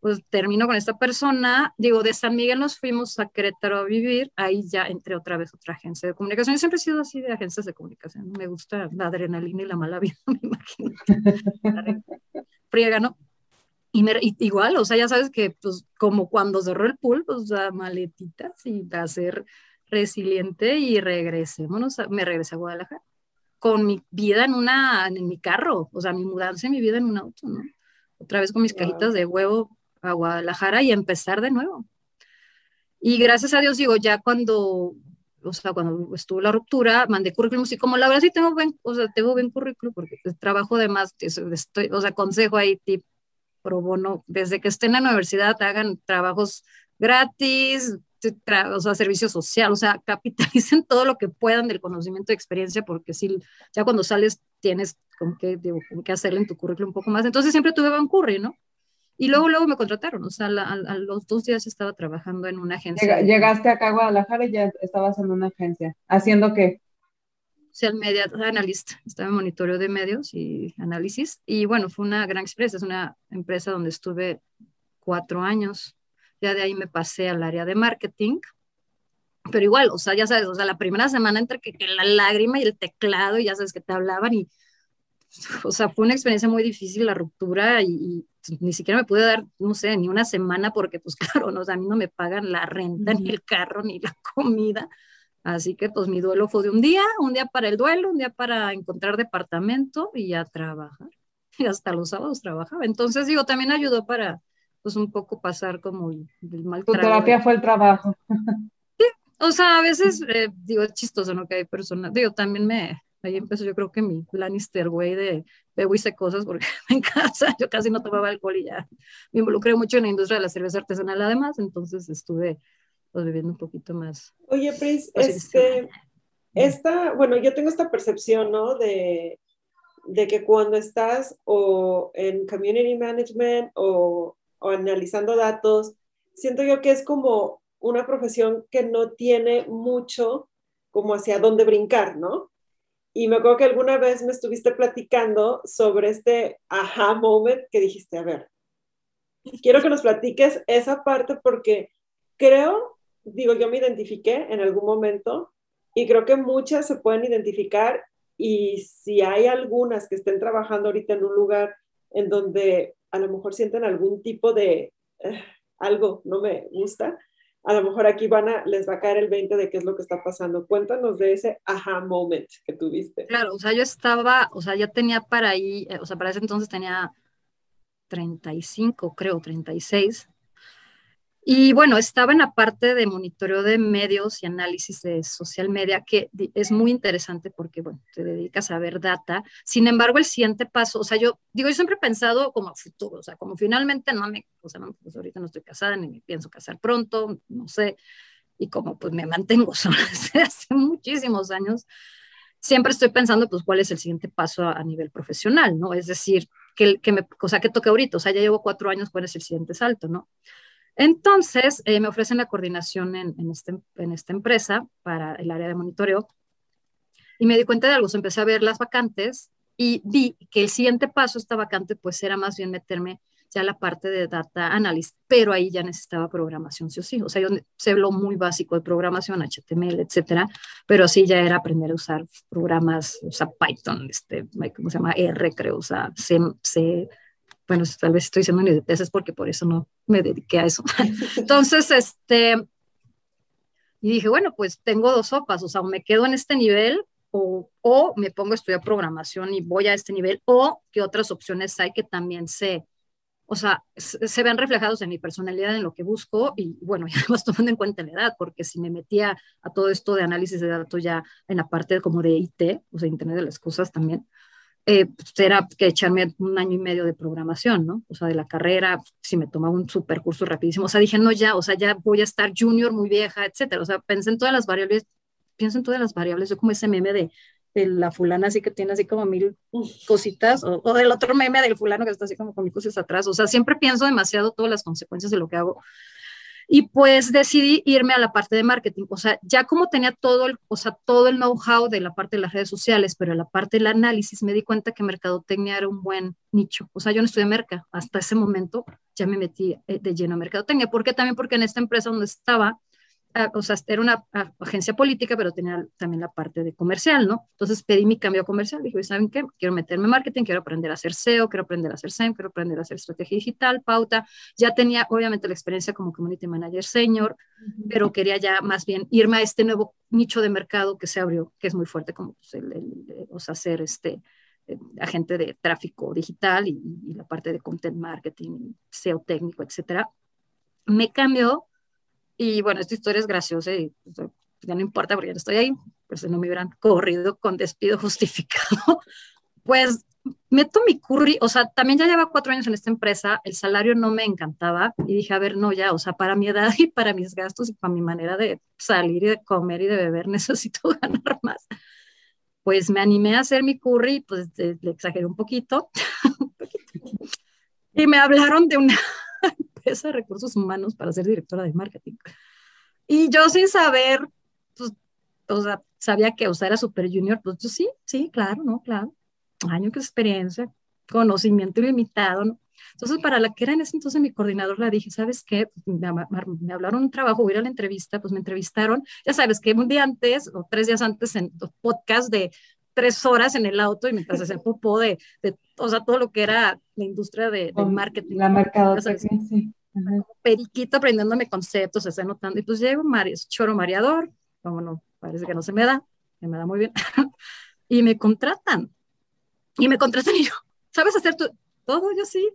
pues termino con esta persona, digo, de San Miguel nos fuimos a Querétaro a vivir, ahí ya entré otra vez otra agencia de comunicación, yo siempre he sido así de agencias de comunicación, me gusta la adrenalina y la mala vida, <laughs> me imagino. <laughs> Friega, ¿no? Y, igual, o sea, ya sabes que, pues, como cuando cerró el pool, pues, a maletitas y a ser resiliente y regresémonos, me regresé a Guadalajara con mi vida en una, en mi carro, o sea, mi mudanza y mi vida en un auto, ¿no? Otra vez con mis cajitas de huevo a Guadalajara y empezar de nuevo. Y gracias a Dios, digo, ya cuando, o sea, cuando estuvo la ruptura, mandé currículum y como la verdad sí tengo buen, o sea, tengo buen currículum porque trabajo de más, estoy, o sea, consejo ahí, tip, pro bono, desde que estén en la universidad hagan trabajos gratis, o sea, servicio social, o sea, <laughs> capitalicen todo lo que puedan del conocimiento y experiencia, porque si ya cuando sales tienes como que, digo, que hacerle en tu currículum un poco más. Entonces siempre tuve buen curry, ¿no? Y luego, luego me contrataron, o sea, a, los dos días estaba trabajando en una agencia. Llegaste acá a Guadalajara y ya estabas en una agencia. ¿Haciendo qué? Sea, media analista, estaba en monitoreo de medios y análisis. Y bueno, fue una gran experiencia, es una empresa donde estuve cuatro años. Ya de ahí me pasé al área de marketing. Pero igual, o sea, ya sabes, o sea, la primera semana entre que, la lágrima y el teclado, y ya sabes que te hablaban y, o sea, fue una experiencia muy difícil la ruptura y, ni siquiera me pude dar, no sé, ni una semana porque, pues <laughs> claro, no, o sea, a mí no me pagan la renta, ni el carro, ni la comida. Así que pues mi duelo fue de un día, un día para el duelo, un día para encontrar departamento y ya trabajar. <laughs> Y hasta los sábados trabajaba. Entonces digo, también ayudó para pues un poco pasar como el, mal Tu terapia fue el trabajo. Sí, o sea, a veces eh, digo, es chistoso, ¿no? Que hay personas, digo, también me, ahí empezó yo creo que mi Lannister, güey, de bebo hice cosas porque <laughs> en casa yo casi no tomaba alcohol y ya me involucré mucho en la industria de la cerveza artesanal además, entonces estuve viviendo un poquito más. Oye, Pris, este, esta, bueno, yo tengo esta percepción, ¿no? De, de que cuando estás o en community management o, o analizando datos, siento yo que es como una profesión que no tiene mucho como hacia dónde brincar, ¿no? Y me acuerdo que alguna vez me estuviste platicando sobre este aha moment que dijiste, a ver, quiero que nos platiques esa parte porque creo digo, yo me identifiqué en algún momento y creo que muchas se pueden identificar y si hay algunas que estén trabajando ahorita en un lugar en donde a lo mejor sienten algún tipo de eh, algo no me gusta, a lo mejor aquí van a, les va a caer el 20 de qué es lo que está pasando. Cuéntanos de ese aha moment que tuviste. Claro, o sea, yo estaba, o sea, ya tenía para ahí, eh, o sea, para ese entonces tenía 35, creo, 36. Y bueno, estaba en la parte de monitoreo de medios y análisis de social media, que es muy interesante porque, bueno, te dedicas a ver data. Sin embargo, el siguiente paso, o sea, yo digo, yo siempre he pensado como a futuro, o sea, como finalmente no me, o sea, no, pues ahorita no estoy casada ni me pienso casar pronto, no sé, y como pues me mantengo <laughs> sola desde hace muchísimos años, siempre estoy pensando, pues, cuál es el siguiente paso a, a nivel profesional, ¿no? Es decir, que, que me, o sea, que toque ahorita, o sea, ya llevo cuatro años, ¿cuál es el siguiente salto, no? Entonces, eh, me ofrecen la coordinación este, en esta empresa para el área de monitoreo y me di cuenta de algo, empecé a ver las vacantes y vi que el siguiente paso, esta vacante, pues era más bien meterme ya la parte de data analyst, pero ahí ya necesitaba programación, sí o sí. O sea, yo sé lo muy básico de programación, HTML, etcétera, pero sí ya era aprender a usar programas, o sea, Python, este, ¿cómo se llama? R, creo, o sea, C, C bueno, tal vez estoy diciendo ni es porque por eso no me dediqué a eso. <laughs> Entonces, este, y dije, bueno, pues tengo dos sopas, o sea, me quedo en este nivel o, o, me pongo a estudiar programación y voy a este nivel, o qué otras opciones hay que también se, o sea, se, ven reflejados en mi personalidad, en lo que busco, y bueno, <laughs> además tomando en cuenta la edad, porque si me metía a todo esto de análisis de datos ya en la parte como de IT, o sea, Internet de las Cosas también, eh, pues era que echarme un año y medio de programación, ¿no? O sea, de la carrera, si me tomaba un super curso rapidísimo, o sea, dije, no, ya, o sea, ya voy a estar junior, muy vieja, etcétera, o sea, pensé en todas las variables, pienso en todas las variables, yo como ese meme de la fulana así que tiene así como mil cositas, o, del otro meme del fulano que está así como con mil cosas atrás. O sea, siempre pienso demasiado todas las consecuencias de lo que hago. Y pues decidí irme a la parte de marketing. O sea, ya como tenía todo el, o sea, todo el know-how de la parte de las redes sociales, pero la parte del análisis me di cuenta que mercadotecnia era un buen nicho. O sea, yo no estudié merca. Hasta ese momento ya me metí eh, de lleno a mercadotecnia. ¿Por qué? También porque en esta empresa donde estaba, o sea, era una agencia política, pero tenía también la parte de comercial, ¿no? Entonces pedí mi cambio comercial, dije, ¿saben qué? Quiero meterme en marketing, quiero aprender a hacer SEO, quiero aprender a hacer SEM, quiero aprender a hacer estrategia digital, pauta. Ya tenía, obviamente, la experiencia como community manager senior, pero quería ya más bien irme a este nuevo nicho de mercado que se abrió, que es muy fuerte, como pues, el, o sea, ser este eh, agente de tráfico digital y, y, la parte de content marketing, SEO técnico, etcétera. Me cambió y bueno, esta historia es graciosa y pues, ya no importa porque ya no estoy ahí, pues si no me hubieran corrido con despido <laughs> justificado. Pues meto mi curry, o sea, también ya lleva cuatro años en esta empresa, el salario no me encantaba y dije, a ver, no, ya, o sea, para mi edad y para mis gastos y para mi manera de salir y de comer y de beber, <laughs> necesito ganar más. Pues me animé a hacer mi curry, pues le exageré un poquito, <laughs> un poquito. Y me hablaron de una de recursos humanos para ser directora de marketing. Y yo sin saber, pues, o sea, sabía que, o sea, era super junior, pues yo sí, sí, claro, ¿no? Claro. Años de experiencia, conocimiento ilimitado, ¿no? Entonces, para la que era en ese entonces mi coordinador, la dije, ¿sabes qué? Me, me hablaron un trabajo, voy a ir a la entrevista, pues me entrevistaron, ya sabes que un día antes o tres días antes en podcast de tres horas en el auto y mientras hacía popó de, de, o sea, todo lo que era la industria de, de marketing. La mercadotecnia, sí. Periquito aprendiéndome conceptos, se notando. Y pues llego, es choro mareador, como no, parece que no se me da, que me da muy bien. <laughs> y me contratan. Y me contratan y yo, ¿sabes hacer todo? Yo sí.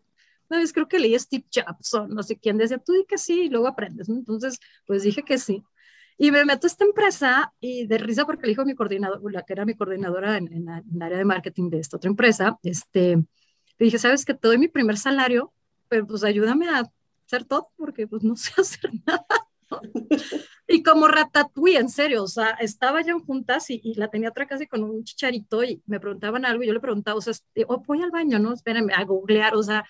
Una vez creo que leí Steve Jobs o no sé quién decía, tú di que sí y luego aprendes. Entonces, pues dije que sí. Y me meto a esta empresa y de risa porque le dijo mi coordinador, la que era mi coordinadora en, en, el área de marketing de esta otra empresa, este, le dije, ¿sabes que Te doy mi primer salario, pero pues ayúdame a hacer todo porque pues no <laughs> sé hacer nada. y como ratatouille, en serio, o sea, estaba ya en juntas y, y, la tenía atrás casi con un chicharito y me preguntaban algo y yo le preguntaba, o sea, oh, voy al baño, ¿no? Espérenme, a googlear, o sea,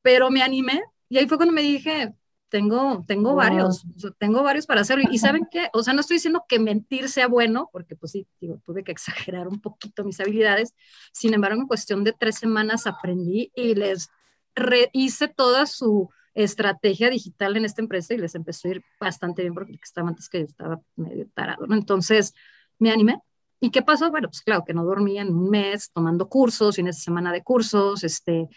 pero me animé y ahí fue cuando me dije, tengo, tengo varios, tengo varios para hacerlo. Y saben qué, o sea, no estoy diciendo que mentir sea bueno, porque pues sí, digo, tuve que exagerar un poquito mis habilidades. Sin embargo, en cuestión de tres semanas aprendí y les hice toda su estrategia digital en esta empresa y les empezó a ir bastante bien porque estaba antes que yo estaba medio tarado, ¿no? Entonces me animé. ¿Y qué pasó? Bueno, pues claro, que no dormía en un mes tomando cursos, fines de semana de cursos, este,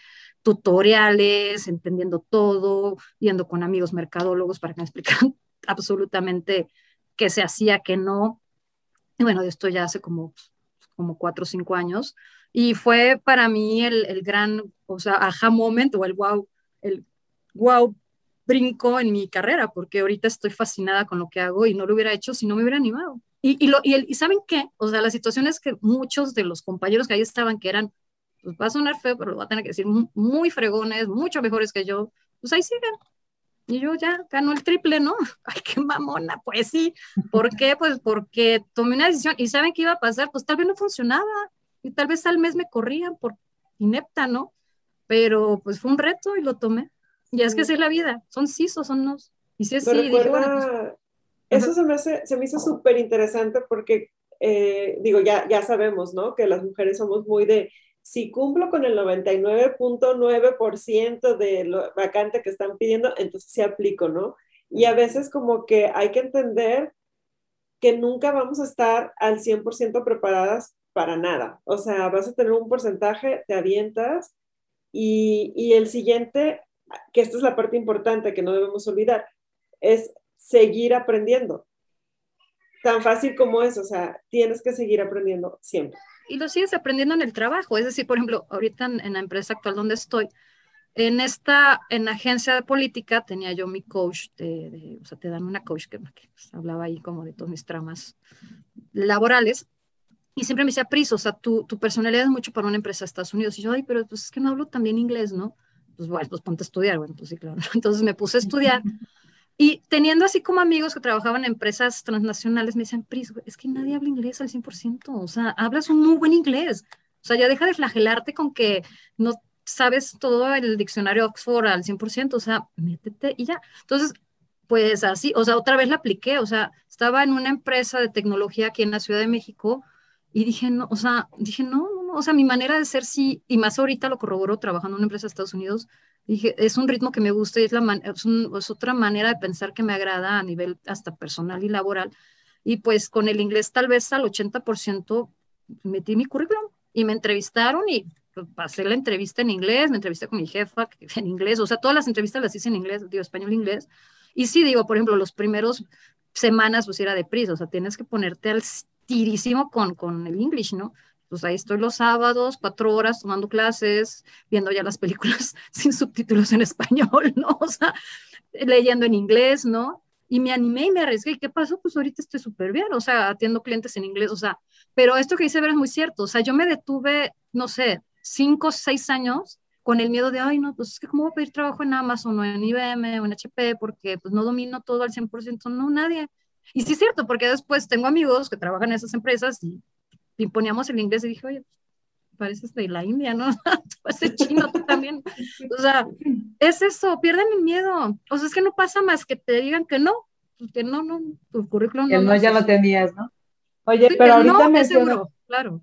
tutoriales, entendiendo todo, yendo con amigos mercadólogos para que me explicaran <laughs> absolutamente qué se hacía, qué no. Y bueno, esto ya hace como, como cuatro o cinco años. Y fue para mí el, el gran, o sea, aha moment o el wow, el wow brinco en mi carrera, porque ahorita estoy fascinada con lo que hago y no lo hubiera hecho si no me hubiera animado. Y, y, lo, y, el, y ¿saben qué? O sea, la situación es que muchos de los compañeros que ahí estaban, que eran pues va a sonar feo, pero lo va a tener que decir, muy fregones, mucho mejores que yo, pues ahí siguen. Y yo ya gano el triple, ¿no? <laughs> Ay, qué mamona, pues sí. ¿Por qué? Pues porque tomé una decisión y saben qué iba a pasar, pues tal vez no funcionaba y tal vez al mes me corrían por inepta, ¿no? pero pues fue un reto y lo tomé. Y es que así es la vida, son sí o son no. Y si es sí, dije, pues, eso se me, hace, se me hizo súper interesante porque, eh, digo, ya, ya sabemos, ¿no? Que las mujeres somos muy de, si cumplo con el 99.9% de lo vacante que están pidiendo, entonces sí aplico, ¿no? Y a veces como que hay que entender que nunca vamos a estar al 100% preparadas para nada. O sea, vas a tener un porcentaje, te avientas y, y el siguiente, que esta es la parte importante que no debemos olvidar, es seguir aprendiendo. Tan fácil como es, o sea, tienes que seguir aprendiendo siempre. Y lo sigues aprendiendo en el trabajo, es decir, por ejemplo, ahorita en, la empresa actual donde estoy, en esta, en agencia de política tenía yo mi coach, de, o sea, te dan una coach que, pues, hablaba ahí como de todos mis tramas laborales, y siempre me decía, Pris, o sea, tu, tu personalidad es mucho para una empresa de Estados Unidos. Y yo, ay, pero pues es que no hablo también inglés, ¿no? Pues bueno, pues ponte a estudiar, bueno, pues sí, claro. <laughs> Entonces me puse a estudiar y teniendo así como amigos que trabajaban en empresas transnacionales, me decían, Pris, es que nadie habla inglés al 100%, o sea, hablas un muy buen inglés, o sea, ya deja de flagelarte con que no sabes todo el diccionario Oxford al 100%, o sea, métete y ya. Entonces, pues así, o sea, otra vez la apliqué, o sea, estaba en una empresa de tecnología aquí en la Ciudad de México y dije, no, o sea, dije, no, no, no, o sea, mi manera de ser sí, y más ahorita lo corroboro trabajando en una empresa de Estados Unidos, dije, es un ritmo que me gusta y es, otra manera de pensar que me agrada a nivel hasta personal y laboral. Y pues con el inglés tal vez al 80% metí mi currículum y me entrevistaron y pues, pasé la entrevista en inglés, me entrevisté con mi jefa <laughs> en inglés, o sea, todas las entrevistas las hice en inglés, digo, español, inglés. Y sí, digo, por ejemplo, los primeros semanas pues era de prisa, o sea, tienes que ponerte al tirísimo con, con el inglés, ¿no? Pues ahí estoy los sábados, cuatro horas tomando clases, viendo ya las películas <laughs> sin subtítulos en español, ¿no? O sea, leyendo en inglés, ¿no? Y me animé y me arriesgué. ¿Y qué pasó? Pues ahorita estoy súper bien, o sea, atiendo clientes en inglés, o sea, pero esto que dice Ver es muy cierto, o sea, yo me detuve, no sé, cinco, seis años con el miedo de, ay, no, pues es que cómo voy a pedir trabajo en Amazon o en IBM o en HP porque pues no domino todo al 100%, no, nadie. Y sí es cierto, porque después tengo amigos que trabajan en esas empresas y imponíamos el inglés y dije, oye, pareces de la India, ¿no? <laughs> Ese chino tú también. O sea, es eso, pierden el miedo. O sea, es que no pasa más que te digan que no, que no, no, tu currículum que no. ya lo tenías, ¿no? Oye, pero ahorita mencionas, claro.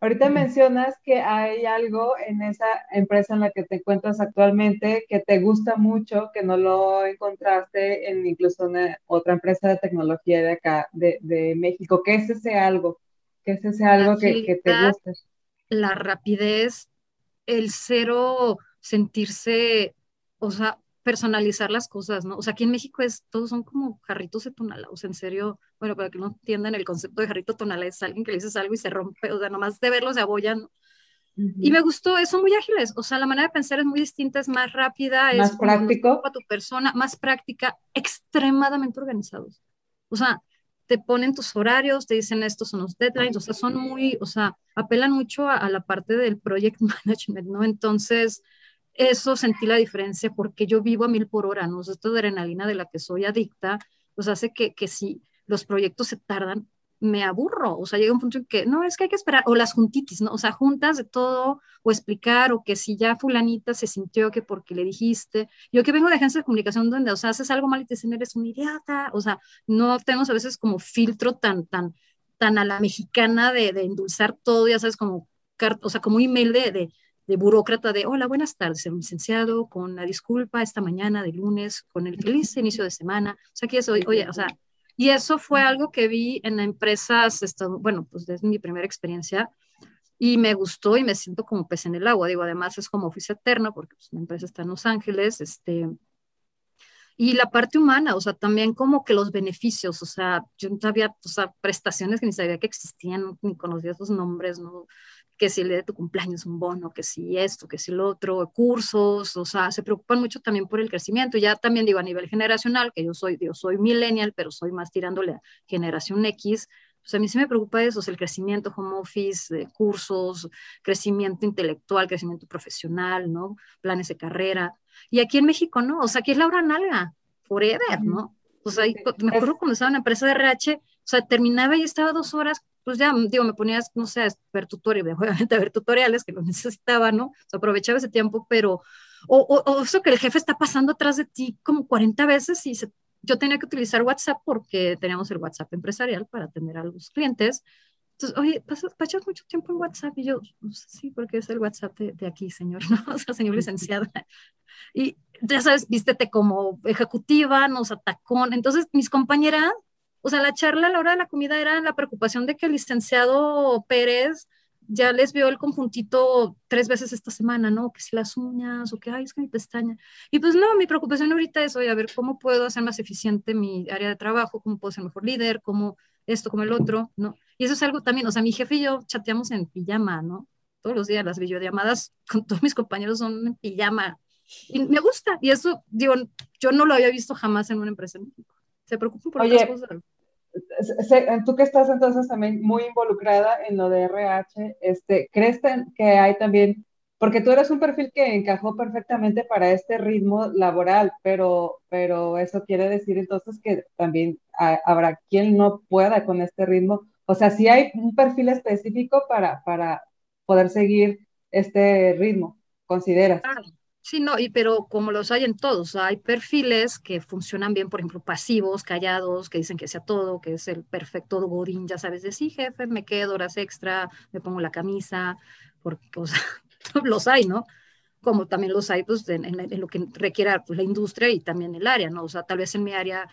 Ahorita mencionas que hay algo en esa empresa en la que te encuentras actualmente que te gusta mucho, que no lo encontraste en incluso en otra empresa de tecnología de acá, de, de México. ¿Qué es ese algo? ¿Qué es ese algo que, te gusta? La rapidez, el cero sentirse, o sea, personalizar las cosas, ¿no? O sea, aquí en México es, todos son como jarritos de tonala, o sea, en serio, bueno, para que no entiendan el concepto de jarrito tonala, es alguien que le dices algo y se rompe, o sea, nomás de verlos se abollan. Y me gustó, son muy ágiles, o sea, la manera de pensar es muy distinta, es más rápida, más es práctico. a tu persona, más práctica, extremadamente organizados. O sea, te ponen tus horarios, te dicen estos son los deadlines, o sea, son muy, o sea, apelan mucho a, la parte del project <laughs> management, ¿no? Entonces, eso sentí la diferencia porque yo vivo a mil por hora, ¿no? O sea, esta adrenalina de la que soy adicta, pues hace que, que si los proyectos se tardan, me aburro, o sea, llega un punto en que, no, es que hay que esperar, o las juntitis, ¿no? O sea, juntas de todo, o explicar, o que si ya fulanita se sintió que porque le dijiste, yo que vengo de agencia de comunicación donde, o sea, haces algo mal y te dicen, eres un idiota, o sea, no tenemos a veces como filtro tan, tan, tan a la mexicana de, de endulzar todo, ya sabes, como, o sea, como email de, de, de burócrata de, hola, buenas tardes, licenciado, con la disculpa esta mañana de lunes, con el feliz inicio de semana, o sea, que eso, oye, o sea, y eso fue algo que vi en empresas, bueno, pues desde mi primera experiencia, y me gustó y me siento como pez en el agua. Digo, además es como oficio eterno, porque pues, la empresa está en Los Ángeles, este, y la parte humana, o sea, también como que los beneficios, o sea, yo no sabía, o sea, prestaciones que ni sabía que existían, ni conocía esos nombres, ¿no? Que si le de tu cumpleaños un bono, que si esto, que si lo otro, cursos, o sea, se preocupan mucho también por el crecimiento. Ya también digo a nivel generacional, que yo soy, yo soy millennial, pero soy más tirándole a generación X, pues a mí sí me preocupa eso, el crecimiento home office, cursos, crecimiento intelectual, crecimiento profesional, ¿no? Planes de carrera. Y aquí en México, ¿no? O sea, aquí es la hora nalga, forever, ¿no? O sea, me acuerdo cuando estaba en la empresa de RH, o sea, terminaba y estaba dos horas pues ya, digo, me ponías, no sé, a ver tutoriales, <laughs> obviamente a ver tutoriales que lo necesitaba, ¿no? O sea, aprovechaba ese tiempo, pero, o, o, eso que el jefe está pasando atrás de ti como 40 veces y yo tenía que utilizar WhatsApp porque teníamos el WhatsApp empresarial para atender a los clientes. Entonces, oye, pasas, pasas mucho tiempo en WhatsApp y yo, pues, sí, porque es el WhatsApp de, de aquí, señor, <laughs> ¿no? O sea, señor licenciado. Y ya sabes, vístete como ejecutiva, nos atacó. Entonces, mis compañeras o sea, la charla a la hora de la comida era la preocupación de que el licenciado Pérez ya les vio el conjuntito tres veces esta semana, ¿no? Que si las uñas o que, ay, es que mi pestaña. Y pues no, mi preocupación ahorita es, oye, a ver, ¿cómo puedo hacer más eficiente mi área de trabajo? ¿Cómo puedo ser mejor líder? ¿Cómo esto, como el otro? ¿No? Y eso es algo también, o sea, mi jefe y yo chateamos en pijama, ¿no? Todos los días las videollamadas <laughs> con todos mis compañeros son en pijama. Y me gusta. Y eso, digo, yo no lo había visto jamás en una empresa en México. Se preocupan por otras cosas tú que estás entonces también muy involucrada en lo de RH, este, ¿crees que hay también, porque tú eres un perfil que encajó perfectamente para este ritmo laboral, pero, pero eso quiere decir entonces que también habrá quien no pueda con este ritmo? O sea, si hay un perfil específico para, para poder seguir este ritmo, ¿consideras? Sí, no, y, pero como los hay en todos, hay perfiles que funcionan bien, por ejemplo, pasivos, callados, que dicen que sea todo, que es el perfecto godín, ya sabes, de sí, jefe, me quedo horas extra, me pongo la camisa, porque, o sea, <laughs> los hay, ¿no? Como también los hay, pues, en, lo que requiera pues, la industria y también el área, ¿no? O sea, tal vez en mi área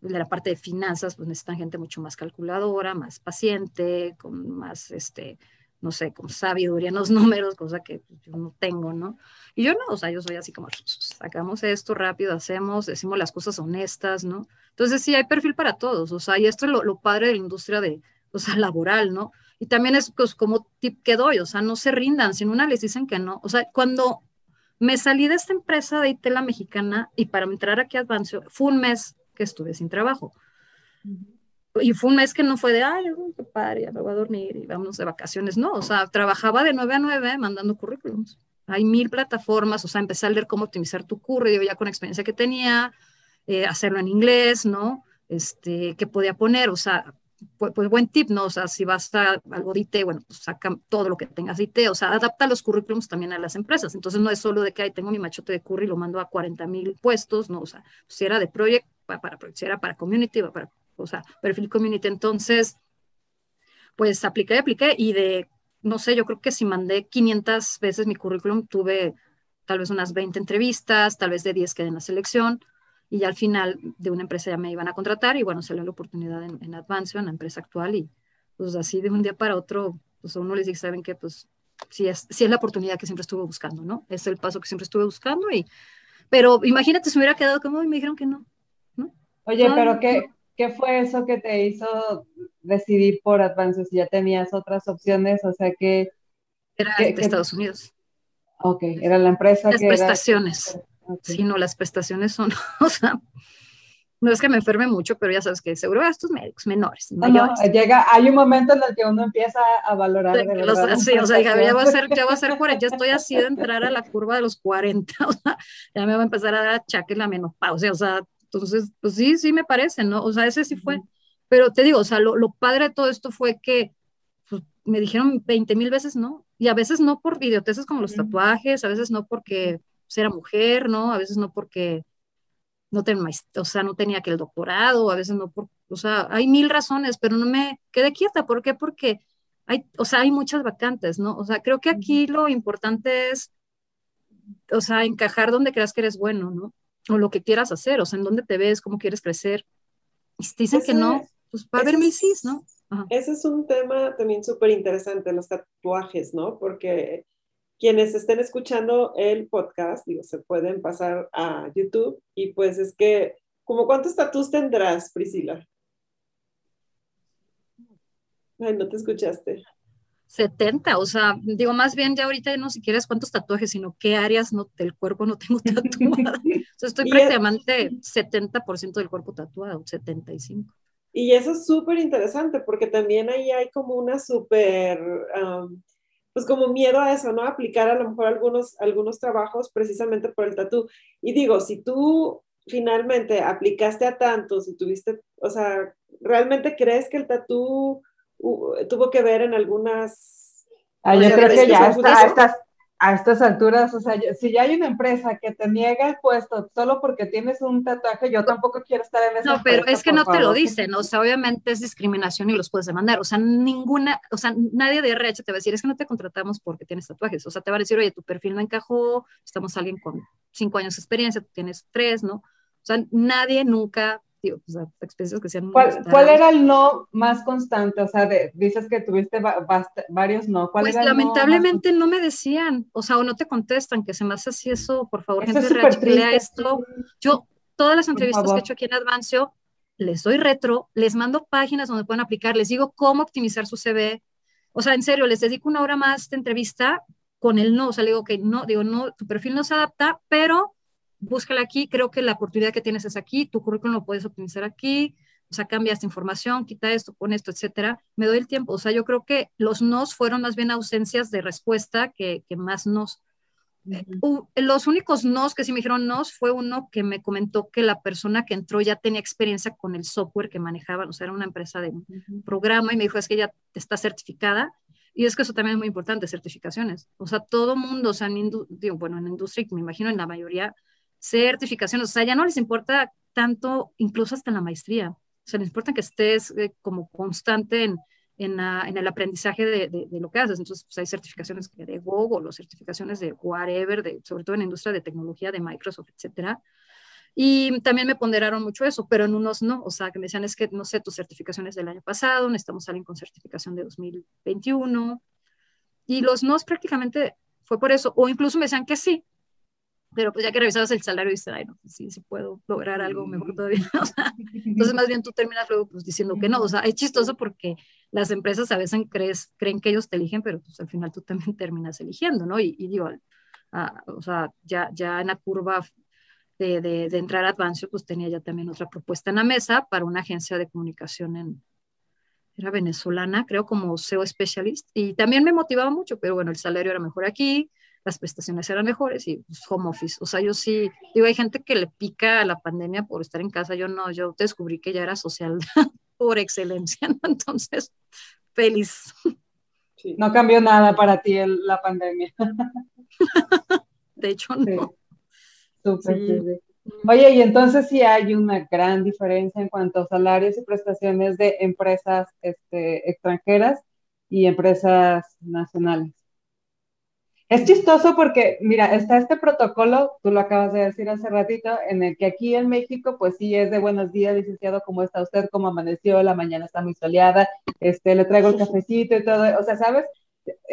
de la parte de finanzas, pues necesitan gente mucho más calculadora, más paciente, con más, este, no sé, con sabiduría en los <laughs> números, cosa que yo no tengo, ¿no? Y yo no, o sea, yo soy así como, sacamos esto rápido, hacemos, decimos las cosas honestas, ¿no? Entonces sí, hay perfil para todos, o sea, y esto es lo, padre de la industria de, o sea, <laughs> laboral, ¿no? Y también es pues, como tip que doy, o sea, no se rindan, si en una les dicen que no, o sea, cuando me salí de esta empresa de Itela mexicana y para entrar aquí a Advancio, fue un mes que estuve sin trabajo y fue un mes que no fue de, ay, qué padre, ya me voy a dormir y vámonos de vacaciones. No, o sea, trabajaba de 9 a 9 mandando currículums. Hay mil plataformas, o sea, empecé a leer cómo optimizar tu currículum ya con experiencia que tenía, eh, hacerlo en inglés, ¿no? Este, que podía poner, o sea, pues, pues, buen tip, ¿no? O sea, si vas a algo de IT, bueno, pues saca todo lo que tengas de IT, o sea, adapta los currículums también a las empresas. Entonces no es solo de que, ahí tengo mi machote de curry y lo mando a 40 mil puestos, ¿no? O sea, si era de project, para, para, si era para community, para o sea, perfil community. Entonces, pues apliqué, apliqué y de, no sé, yo creo que si mandé 500 veces mi currículum, tuve tal vez unas 20 entrevistas, tal vez de 10 quedé en la selección y ya al final de una empresa ya me iban a contratar y bueno, salió la oportunidad en, en Advancio, en la empresa actual y pues así de un día para otro, pues a uno les dice, saben que pues sí es, sí es la oportunidad que siempre estuve buscando, ¿no? Es el paso que siempre estuve buscando y, pero imagínate si me hubiera quedado como y me dijeron que no, ¿no? Oye, pero ¿qué, ¿Qué fue eso que te hizo decidir por Advances? Ya tenías otras opciones, o sea que... Era de Estados Unidos. Ok, era la empresa las prestaciones. Sí, no, las prestaciones son, <laughs> o sea, no es que me enferme mucho, pero ya sabes que seguro estos médicos menores, mayores. llega, hay un momento en el que uno empieza a valorar. sí, o sea, ya va a ser, ya va a ser 40, ya estoy así de entrar a la curva de los 40, <laughs> o sea, ya me va a empezar a dar achaque la menopausia, o sea, entonces, pues sí, sí me parece, ¿no? O sea, ese sí fue. Pero te digo, o sea, lo, padre de todo esto fue que pues, me dijeron 20 mil veces no, y a veces no por idioteces como los tatuajes, a veces no porque pues, era mujer, ¿no? A veces no porque no tenía, o sea, no tenía que el doctorado, a veces no por, o sea, hay mil razones, pero no me quedé quieta. ¿Por qué? Porque hay, o sea, hay muchas vacantes, ¿no? O sea, creo que aquí lo importante es, o sea, encajar donde creas que eres bueno, ¿no? O lo que quieras hacer, o sea, en dónde te ves, cómo quieres crecer. Y si te dicen que no, pues va a haber mil ¿no? Ese es un tema también súper interesante, los tatuajes, ¿no? Porque quienes estén escuchando el podcast, digo, se pueden pasar a YouTube y pues es que, ¿como cuántos tatuajes tendrás, Priscila? Ay, no te escuchaste. 70, o sea, digo, más bien ya ahorita no siquiera es cuántos tatuajes, sino qué áreas no, del cuerpo no tengo <laughs> tatuadas. o sea, estoy <laughs> prácticamente 70% del cuerpo tatuado, 75. Y eso es súper interesante porque también ahí hay como una súper, pues como miedo a eso, ¿no? Aplicar a lo mejor algunos, algunos trabajos precisamente por el tatu. Y digo, si tú finalmente aplicaste a tantos y tuviste, o sea, ¿realmente crees que el tuvo que ver en algunas... Ah, yo creo que ya está, a estas alturas, o sea, si ya hay una empresa que te niega el puesto solo porque tienes un tatuaje, yo tampoco quiero estar en esa No, pero es que no te lo dicen, o sea, obviamente es discriminación y los puedes demandar, o sea, ninguna, o sea, nadie de RH te va a decir, es que no te contratamos porque tienes tatuajes, o sea, te va a decir, oye, tu perfil no encajó, estamos alguien con cinco años de experiencia, tú tienes tres, ¿no? O sea, nadie nunca experiencias que sean... ¿Cuál, ¿Cuál, era el no más constante? O sea, dices que tuviste varios no. ¿Cuál pues lamentablemente no, me decían, o sea, o no te contestan, que se me hace así eso, por favor, gente gente lea esto. Yo, todas las entrevistas que he hecho aquí en Advancio, les doy retro, les mando páginas donde pueden aplicar, les digo cómo optimizar su CV. O sea, en serio, les dedico una hora más de entrevista con el no, o sea, le digo que no, digo, no, tu perfil no se adapta, pero búscala aquí, creo que la oportunidad que tienes es aquí, tu currículum lo puedes optimizar aquí, o sea, cambia esta información, quita esto, pon esto, etcétera. Me doy el tiempo, o sea, yo creo que los nos fueron más bien ausencias de respuesta que, que más nos. Eh, los únicos nos que sí me dijeron nos fue uno que me comentó que la persona que entró ya tenía experiencia con el software que manejaban, o sea, era una empresa de programa y me dijo, es que ya está certificada. Y es que eso también es muy importante, certificaciones. O sea, todo mundo, o sea, en digo, bueno, en la industria, me imagino en la mayoría, certificaciones, o sea, ya no les importa tanto, incluso hasta en la maestría, o sea, les importa que estés eh, como constante en, en, el aprendizaje de, de, lo que haces. Entonces, pues hay certificaciones de Google o certificaciones de whatever, de, sobre todo en la industria de tecnología de Microsoft, etcétera. Y también me ponderaron mucho eso, pero en unos no, o sea, que me decían es que, no sé, tus certificaciones del año pasado, necesitamos alguien con certificación de 2021. Y los no prácticamente fue por eso, o incluso me decían que sí, pero pues ya que revisabas el salario dices, ay, no, sí, sí puedo lograr algo mejor todavía. <laughs> entonces <laughs> más bien tú terminas luego pues diciendo que no, o sea, es chistoso porque las empresas a veces crees, creen que ellos te eligen, pero pues al final tú también <laughs> terminas eligiendo, ¿no? Y, digo, o sea, ya, ya en la curva de, de, de, entrar a Advancio, pues tenía ya también otra propuesta en la mesa para una agencia de comunicación en, era venezolana, creo como SEO Specialist, y también me motivaba mucho, pero bueno, el salario era mejor aquí, las prestaciones eran mejores y pues, home office. O sea, yo sí, digo, hay gente que le pica a la pandemia por estar en casa, yo no, yo descubrí que ya era social <laughs> por excelencia, ¿no? Entonces, feliz. No cambió nada para ti la pandemia. <laughs> De hecho, no. Oye, y entonces sí hay una gran diferencia en cuanto a salarios y prestaciones de empresas este, extranjeras y empresas nacionales. Es chistoso porque, mira, está este protocolo, tú lo acabas de decir hace ratito, en el que aquí en México, pues sí es de buenos días, licenciado, ¿cómo está usted? ¿Cómo amaneció? La mañana está muy soleada, este, le traigo el cafecito y todo, o sea, ¿sabes?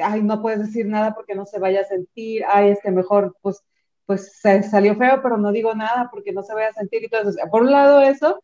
Ay, no puedes decir nada porque no se vaya a sentir, ay, es que mejor, pues, pues se salió feo, pero no digo nada porque no se vaya a sentir y todo eso. Por un lado eso,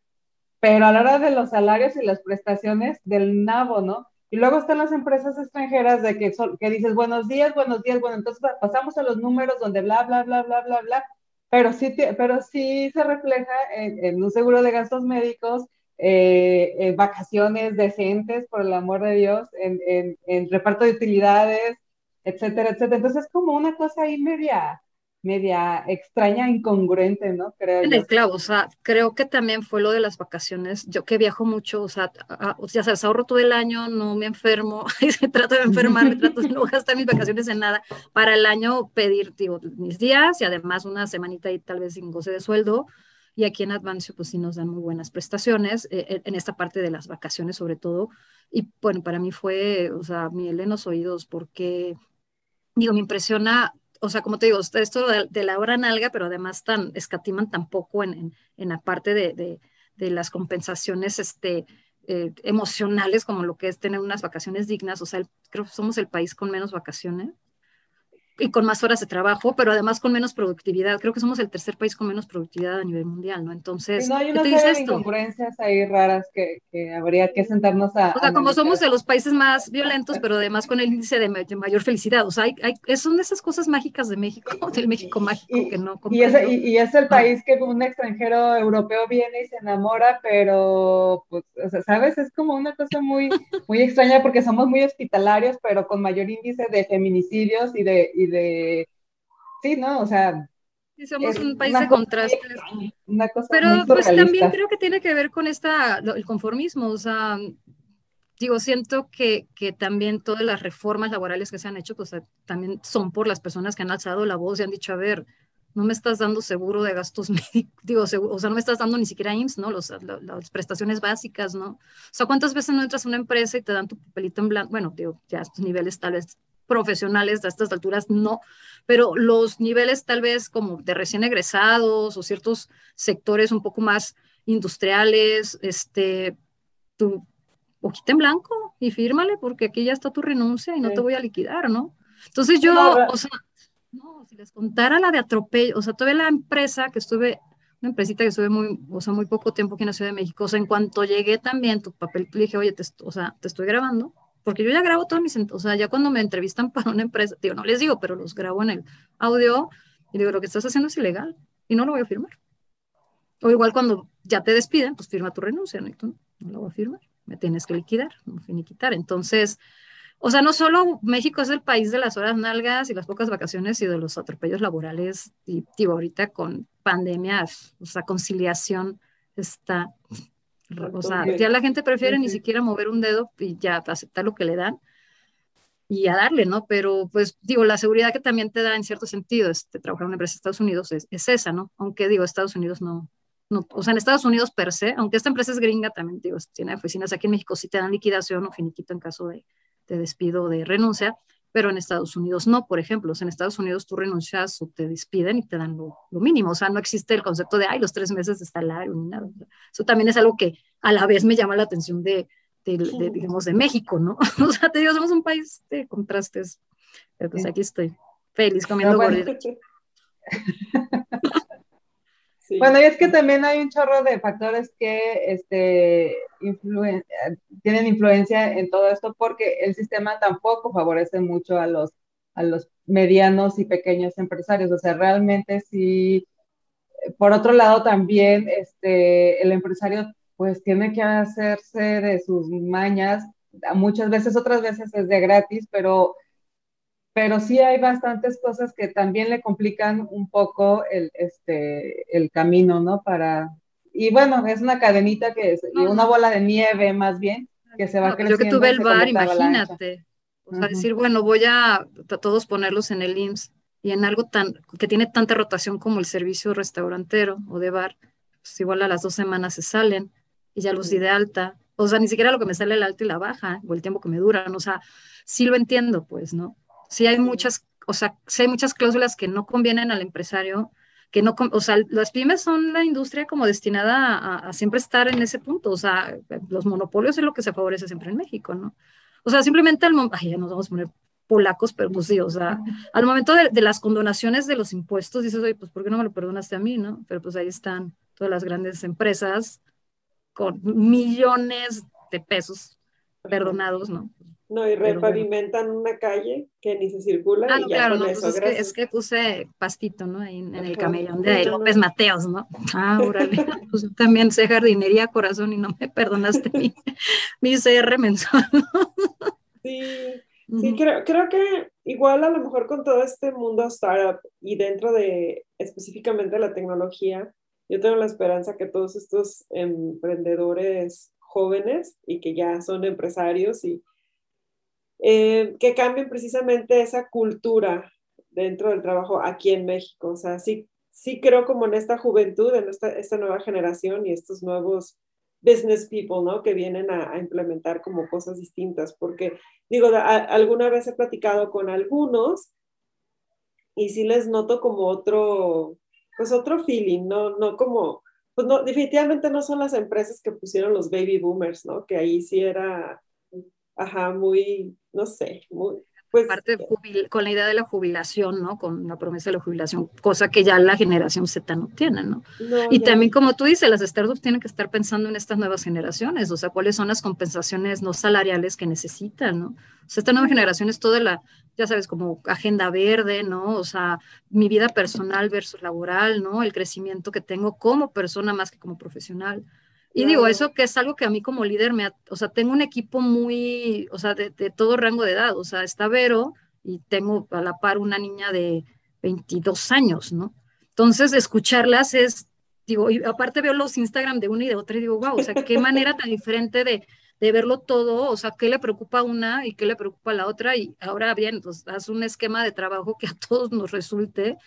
pero a la hora de los salarios y las prestaciones del nabo, ¿no? Y luego están las empresas extranjeras de que, que dices buenos días, buenos días, bueno, entonces pasamos a los números donde bla, bla, bla, bla, bla, bla, pero sí, pero sí se refleja en, un seguro de gastos médicos, eh, en vacaciones decentes, por el amor de Dios, en, en, en reparto de utilidades, etcétera, etcétera. Entonces es como una cosa ahí media, media extraña, incongruente, ¿no? Creo el o sea, creo que también fue lo de las vacaciones. Yo que viajo mucho, o sea, o sea, se ahorro todo el año, no me enfermo, <laughs> se trato de enfermar, me <laughs> trato de no gastar mis vacaciones en nada. Para el año pedir, digo, mis días y además una semanita y tal vez sin goce de sueldo. Y aquí en Advancio, pues sí nos dan muy buenas prestaciones, eh, en esta parte de las vacaciones sobre todo. Y bueno, para mí fue, o sea, miel en los oídos porque, digo, me impresiona o sea, como te digo, esto de, la hora nalga, pero además tan, escatiman tampoco en, en, la parte de, de, de, las compensaciones este, eh, emocionales, como lo que es tener unas vacaciones dignas. O sea, creo que somos el país con menos vacaciones y con más horas de trabajo, pero además con menos productividad. Creo que somos el tercer país con menos productividad a nivel mundial, ¿no? Entonces, no hay una serie de incongruencias ahí raras que, que, habría que sentarnos a. O sea, como somos de los países más violentos, pero además con el índice de, mayor felicidad. O sea, hay, hay, son esas cosas mágicas de México, <laughs> del México mágico que no. Y es, y, es, el país que un extranjero europeo viene y se enamora, pero, pues, o sea, ¿sabes? Es como una cosa muy, muy extraña porque somos muy hospitalarios, pero con mayor índice de feminicidios y de de, sí, ¿no? O sea... somos un país de contrastes. Pero pues también creo que tiene que ver con esta, el conformismo, o sea, digo, siento que, que también todas las reformas laborales que se han hecho, pues también son por las personas que han alzado la voz y han dicho, a ver, no me estás dando seguro de gastos <laughs> médicos, digo, o sea, no me estás dando ni siquiera IMSS, ¿no? Los, las prestaciones básicas, ¿no? O sea, ¿cuántas veces no entras a una empresa y te dan tu papelito en blanco? Bueno, digo, ya estos niveles tal vez profesionales de estas alturas, no, pero los niveles tal vez como de recién egresados o ciertos sectores un poco más industriales, este, tu hojita en blanco y fírmale porque aquí ya está tu renuncia y no te voy a liquidar, ¿no? Entonces yo, o sea, no, si les contara la de atropello, o sea, todavía la empresa que estuve, una empresita que estuve muy, o sea, muy poco tiempo aquí en la Ciudad de México, o sea, en cuanto llegué también, tu papel, le dije, oye, te, o sea, te estoy grabando, porque yo ya grabo todos mis, o sea, ya cuando me entrevistan <laughs> para una empresa, digo, no les digo, pero los grabo en el audio y digo, lo que estás haciendo es ilegal y no lo voy a firmar. O igual cuando ya te despiden, pues firma tu renuncia, ¿no? Y tú, no lo voy a firmar, me tienes que liquidar, no finiquitar. Entonces, o sea, no solo México es el país de las horas nalgas y las pocas vacaciones y de los atropellos laborales, y digo, ahorita con pandemias, o sea, conciliación está, o sea, ya la gente prefiere ni siquiera mover un dedo y ya aceptar lo que le dan y a darle, ¿no? Pero pues digo, la seguridad que también te da en cierto sentido este, trabajar en una empresa de Estados Unidos es, es esa, ¿no? Aunque digo, Estados Unidos no, no, o sea, en Estados Unidos per se, aunque esta empresa es gringa, también digo, tiene oficinas aquí en México, sí te dan liquidación o finiquito en caso de, te despido de renuncia, pero en Estados Unidos no, por ejemplo, en Estados Unidos tú renuncias o te despiden y te dan lo, mínimo, o sea, no existe el concepto de, ay, los tres meses de salario ni nada. Eso también es algo que a la vez me llama la atención de, de, digamos, de México, ¿no? <laughs> o sea, te digo, somos un país de contrastes, pero pues aquí estoy, feliz comiendo no, Bueno, <laughs> y es que también hay un chorro de factores que este, tienen influencia en todo esto porque el sistema tampoco favorece mucho a los, a los medianos y pequeños empresarios. O sea, realmente sí, por otro lado también este, el empresario pues tiene que hacerse de sus mañas, muchas veces, otras veces es de gratis, pero pero sí hay bastantes cosas que también le complican un poco el, este, el camino, ¿no? Para, y bueno, es una cadenita que es, y una bola de nieve más bien, que se va creciendo. Yo que tuve el bar, imagínate. O sea, decir, bueno, voy a, todos ponerlos en el IMSS y en algo tan, que tiene tanta rotación como el servicio restaurantero o de bar, pues igual a las dos semanas se salen y ya los di de alta. O sea, ni siquiera lo que me sale el alta y la baja, o el tiempo que me duran. O sea, sí lo entiendo, pues, ¿no? Sí hay muchas, o sea, sí hay muchas cláusulas que no convienen al empresario, que no, o sea, las pymes son la industria como destinada a, siempre estar en ese punto, o sea, los monopolios es lo que se favorece siempre en México, ¿no? O sea, simplemente al momento, ay, ya nos vamos a poner polacos, pero pues sí, o sea, al momento de, de, las condonaciones de los impuestos, dices, oye, pues ¿por qué no me lo perdonaste a mí, no? Pero pues ahí están todas las grandes empresas con millones de pesos perdonados, ¿no? No, y repavimentan una calle que ni se circula. Ah, y ya claro, no, pues es, que, es, que, puse pastito, ¿no? Ahí en, el camellón de López Mateos, ¿no? Ah, órale. <laughs> <laughs> pues yo también sé jardinería, corazón, y no me perdonaste mi, <laughs> mi CR mensual, Sí, sí, creo, creo que igual a lo mejor con todo este mundo startup y dentro de específicamente la tecnología, yo tengo la esperanza que todos estos emprendedores jóvenes y que ya son empresarios y eh, que cambien precisamente esa cultura dentro del trabajo aquí en México. O sea, sí, sí creo como en esta juventud, en esta, nueva generación y estos nuevos business people, ¿no? Que vienen a, implementar como cosas distintas, porque digo, alguna vez he platicado con algunos y sí les noto como otro, pues otro feeling, ¿no? No como, pues no, definitivamente no son las empresas que pusieron los baby boomers, ¿no? Que ahí sí era, ajá, muy, no sé, muy, pues, Parte con la idea de la jubilación, ¿no? Con la promesa de la jubilación, cosa que ya la generación Z no tiene, ¿no? y también, como tú dices, las startups tienen que estar pensando en estas nuevas generaciones, o sea, cuáles son las compensaciones no salariales que necesitan, ¿no? O sea, esta nueva generación es toda la, ya sabes, como agenda verde, ¿no? O sea, mi vida personal versus laboral, ¿no? El crecimiento que tengo como persona más que como profesional. Y digo, eso que es algo que a mí como líder me, o sea, tengo un equipo muy, o sea, de, todo rango de edad, o sea, está Vero y tengo a la par una niña de 22 años, ¿no? Entonces, escucharlas es, digo, y aparte veo los Instagram de una y de otra y digo, wow, o sea, qué manera tan diferente de, de verlo todo, o sea, qué le preocupa a una y qué le preocupa a la otra, y ahora bien, pues haz un esquema de trabajo que a todos nos resulte.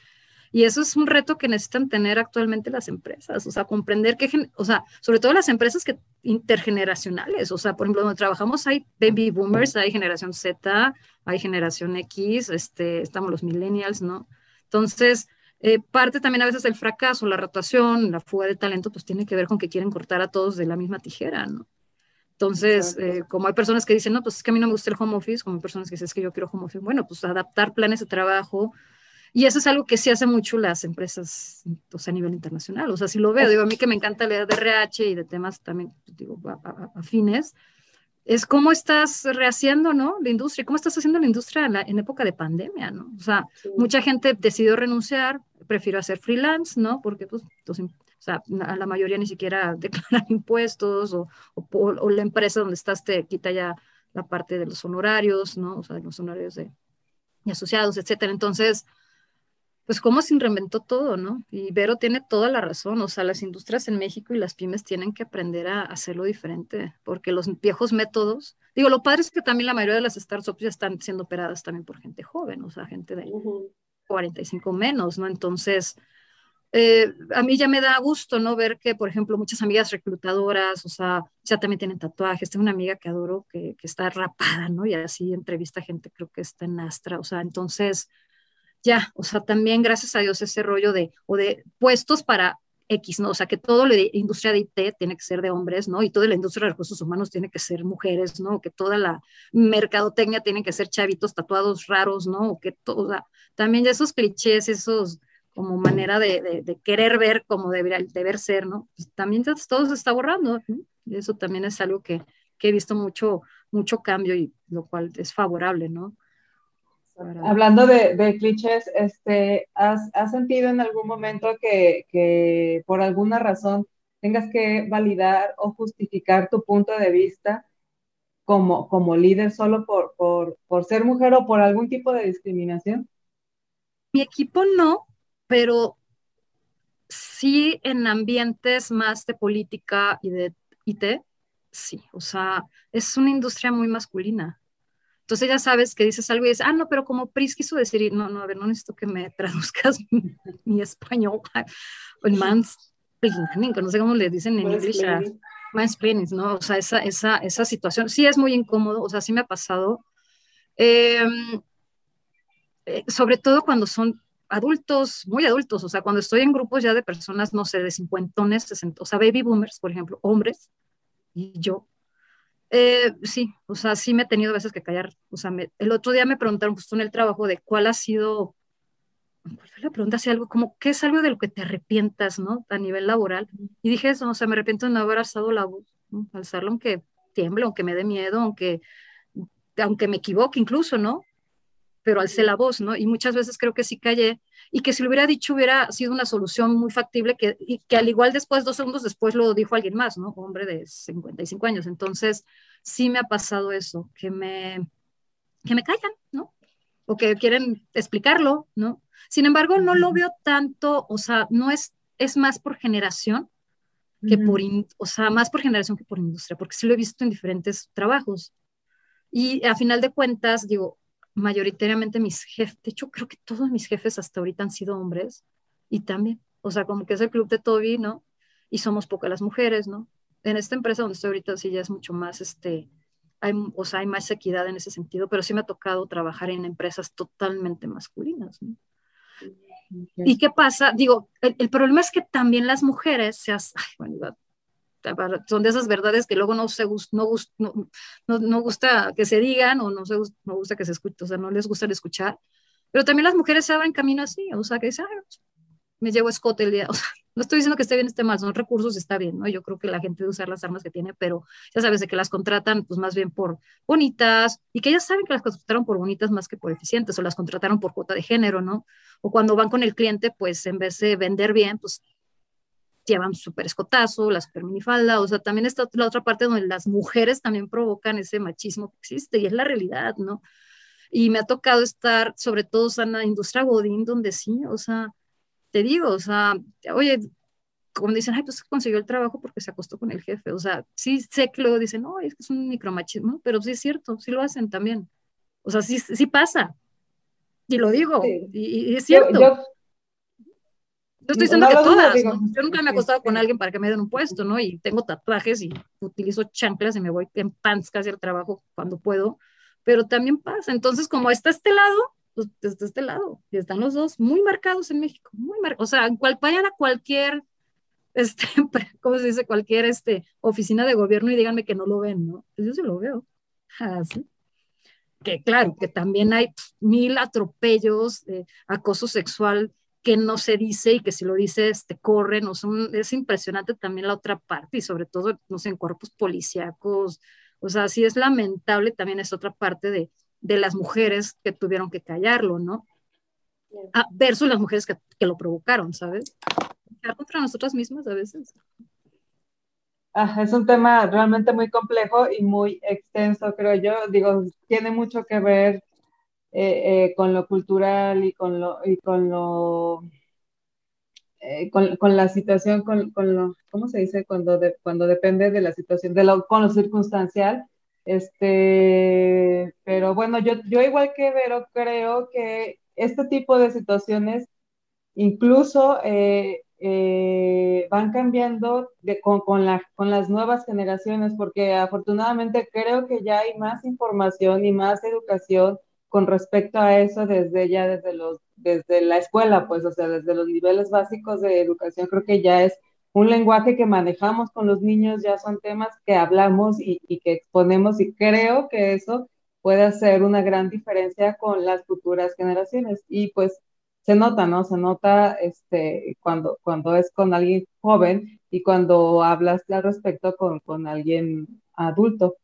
Y eso es un reto que necesitan tener actualmente las empresas, o sea, comprender que, o sea, sobre todo las empresas que intergeneracionales, o sea, por ejemplo, donde trabajamos hay baby boomers, hay generación Z, hay generación X, este, estamos los millennials, ¿no? Entonces, eh, parte también a veces del fracaso, la rotación, la fuga de talento, pues tiene que ver con que quieren cortar a todos de la misma tijera, ¿no? Entonces, eh, como hay personas que dicen, no, pues es que a mí no me gusta el home office, como hay personas que dicen, es que yo quiero home office, bueno, pues adaptar planes de trabajo, y eso es algo que sí hace mucho las empresas pues, a nivel internacional. O sea, si lo veo, digo, a mí que me encanta leer de RH y de temas también, digo, afines, es cómo estás rehaciendo, ¿no? La industria, cómo estás haciendo la industria en, época de pandemia, ¿no? O sea, mucha gente decidió renunciar, prefiero hacer freelance, ¿no? Porque, pues, o sea, a la mayoría ni siquiera <laughs> declaran impuestos o, o, la empresa donde estás te quita ya la parte de los honorarios, ¿no? O sea, de los honorarios de, de asociados, etcétera. Entonces, pues cómo se reinventó todo, ¿no? Y Vero tiene toda la razón, o sea, las industrias en México y las pymes tienen que aprender a hacerlo diferente, porque los viejos métodos, digo, lo padre es que también la mayoría de las startups ya están siendo operadas también por gente joven, o sea, gente de 45 menos, ¿no? Entonces, eh, a mí ya me da gusto, ¿no? Ver que, por ejemplo, muchas amigas reclutadoras, o sea, ya también tienen tatuajes. Tengo una amiga que adoro que, que está rapada, ¿no? Y así entrevista gente, creo que está en Astra, o sea, entonces ya, o sea, también gracias a Dios ese rollo de, o de puestos para X, ¿no? O sea, que toda la industria de IT tiene que ser de hombres, ¿no? Y toda la industria de recursos humanos tiene que ser mujeres, ¿no? Que toda la mercadotecnia tiene que ser chavitos tatuados raros, ¿no? O que sea, también esos clichés, esos como manera de, querer ver como debería, deber ser, ¿no? Pues también todo se está borrando, eso también es algo que, que he visto mucho, mucho cambio y lo cual es favorable, ¿no? Hablando de, clichés, este, ¿has, sentido en algún momento que, por alguna razón tengas que validar o justificar tu punto de vista como, como líder solo por, por, ser mujer o por algún tipo de discriminación? Mi equipo no, pero sí en ambientes más de política y de IT, sí, o sea, es una industria muy masculina. Entonces ya sabes que dices algo y dices, ah, no, pero como Pris quiso decir, no, no, a ver, no necesito que me <laughs> traduzcas mi, español, <laughs> o el mansplaining, no sé cómo le dicen en inglés, mansplaining, ¿no? O sea, esa, esa, esa situación. Sí es muy incómodo, o sea, sí me ha pasado, em, eh, sobre todo cuando son adultos, muy adultos, o sea, cuando estoy en grupos ya de personas, no sé, de cincuentones, o sea, baby boomers, por ejemplo, hombres, y yo, eh, sí, o sea, sí me he tenido veces que callar. O sea, el otro día me preguntaron justo en el trabajo de cuál ha sido, ¿cuál fue la pregunta? Algo como, ¿qué es algo de lo que te arrepientas, ¿no? A nivel laboral. Y dije eso, o sea, me arrepiento de no haber alzado la voz, alzarlo aunque tiemble, aunque me dé miedo, aunque, aunque me equivoque incluso, ¿no? Pero alcé la voz, ¿no? Y muchas veces creo que sí callé y que si lo hubiera dicho hubiera sido una solución muy factible que, y que al igual después, dos segundos después lo dijo alguien más, ¿no? Hombre de 55 años. Entonces, sí me ha pasado eso, que me, que me callan, ¿no? O que quieren explicarlo, ¿no? Sin embargo, no lo veo tanto, o sea, no es, es más por generación que por, o sea, más por generación que por industria, porque sí lo he visto en diferentes trabajos. Y a final de cuentas, digo, mayoritariamente mis jefes, de hecho creo que todos mis jefes hasta ahorita han sido hombres y también, o sea, como que es el club de Toby, ¿no? Y somos pocas las mujeres, ¿no? En esta empresa donde estoy ahorita sí ya es mucho más, este, hay, o sea, hay más equidad en ese sentido, pero sí me ha tocado trabajar en empresas totalmente masculinas, ¿no? ¿Y qué pasa? Digo, el, problema es que también las mujeres, seas, ay, bueno, son de esas verdades que luego no, se, no, no, no, gusta que se digan o no, se, no gusta que se escuche, o sea, no les gusta escuchar. Pero también las mujeres se abren camino así, o sea, que dicen, me llevo escote el día, <laughs> o sea, no estoy diciendo que esté bien, esté mal, son recursos, está bien, ¿no? Yo creo que la gente debe usar las armas que tiene, pero ya sabes de que las contratan, pues más bien por bonitas, y que ellas saben que las contrataron por bonitas más que por eficientes, o las contrataron por cuota de género, ¿no? O cuando van con el cliente, pues en vez de vender bien, pues llevan súper escotazo, la super minifalda, o sea, también está la otra parte donde las mujeres también provocan ese machismo que existe y es la realidad, ¿no? Y me ha tocado estar, sobre todo en la industria Godín, donde sí, o sea, te digo, o sea, oye, como dicen, ay, pues consiguió el trabajo porque se acostó con el jefe. O sea, sí sé que luego dicen, no, es que es un micromachismo, pero sí es cierto, sí lo hacen también. O sea, sí, sí pasa. Y lo digo, y, es cierto. Yo, estoy diciendo que todas, yo nunca me he acostado con alguien para que me den un puesto, ¿no? Y tengo tatuajes y utilizo chanclas y me voy en pants casi al trabajo cuando puedo, pero también pasa. Entonces, como está este lado, pues está este lado, y están los dos muy marcados en México, muy marcados. O sea, en cual, vayan a cualquier <laughs> este, ¿cómo se dice? Cualquier este, oficina de gobierno y díganme que no lo ven, ¿no? Pues yo sí lo veo. Así. Ah, que claro, que también hay mil atropellos, acoso sexual que no se dice y que si lo dices te corren, o son, es impresionante también la otra parte y sobre todo, no sé, en cuerpos policíacos, o sea, sí es lamentable también es otra parte de, de las mujeres que tuvieron que callarlo, ¿no? Ah, versus las mujeres que, que lo provocaron, ¿sabes? contra nosotras mismas a veces. Ah, es un tema realmente muy complejo y muy extenso, creo yo. Digo, tiene mucho que ver eh, eh, con lo cultural y con lo, y con lo eh, con, la situación, con, con, lo, ¿cómo se dice? Cuando, de, cuando depende de la situación, de lo, con lo circunstancial. Este, pero bueno, yo, yo igual que Vero creo que este tipo de situaciones incluso van cambiando con, con, con, las nuevas generaciones, porque afortunadamente creo que ya hay más información y más educación con respecto a eso desde ya desde los desde la escuela, pues, o sea, desde los niveles básicos de educación, creo que ya es un lenguaje que manejamos con los niños, ya son temas que hablamos y, que exponemos y creo que eso puede hacer una gran diferencia con las futuras generaciones. Y pues se nota, ¿no? Se nota este, cuando, cuando es con alguien joven y cuando hablas al respecto con, con alguien adulto.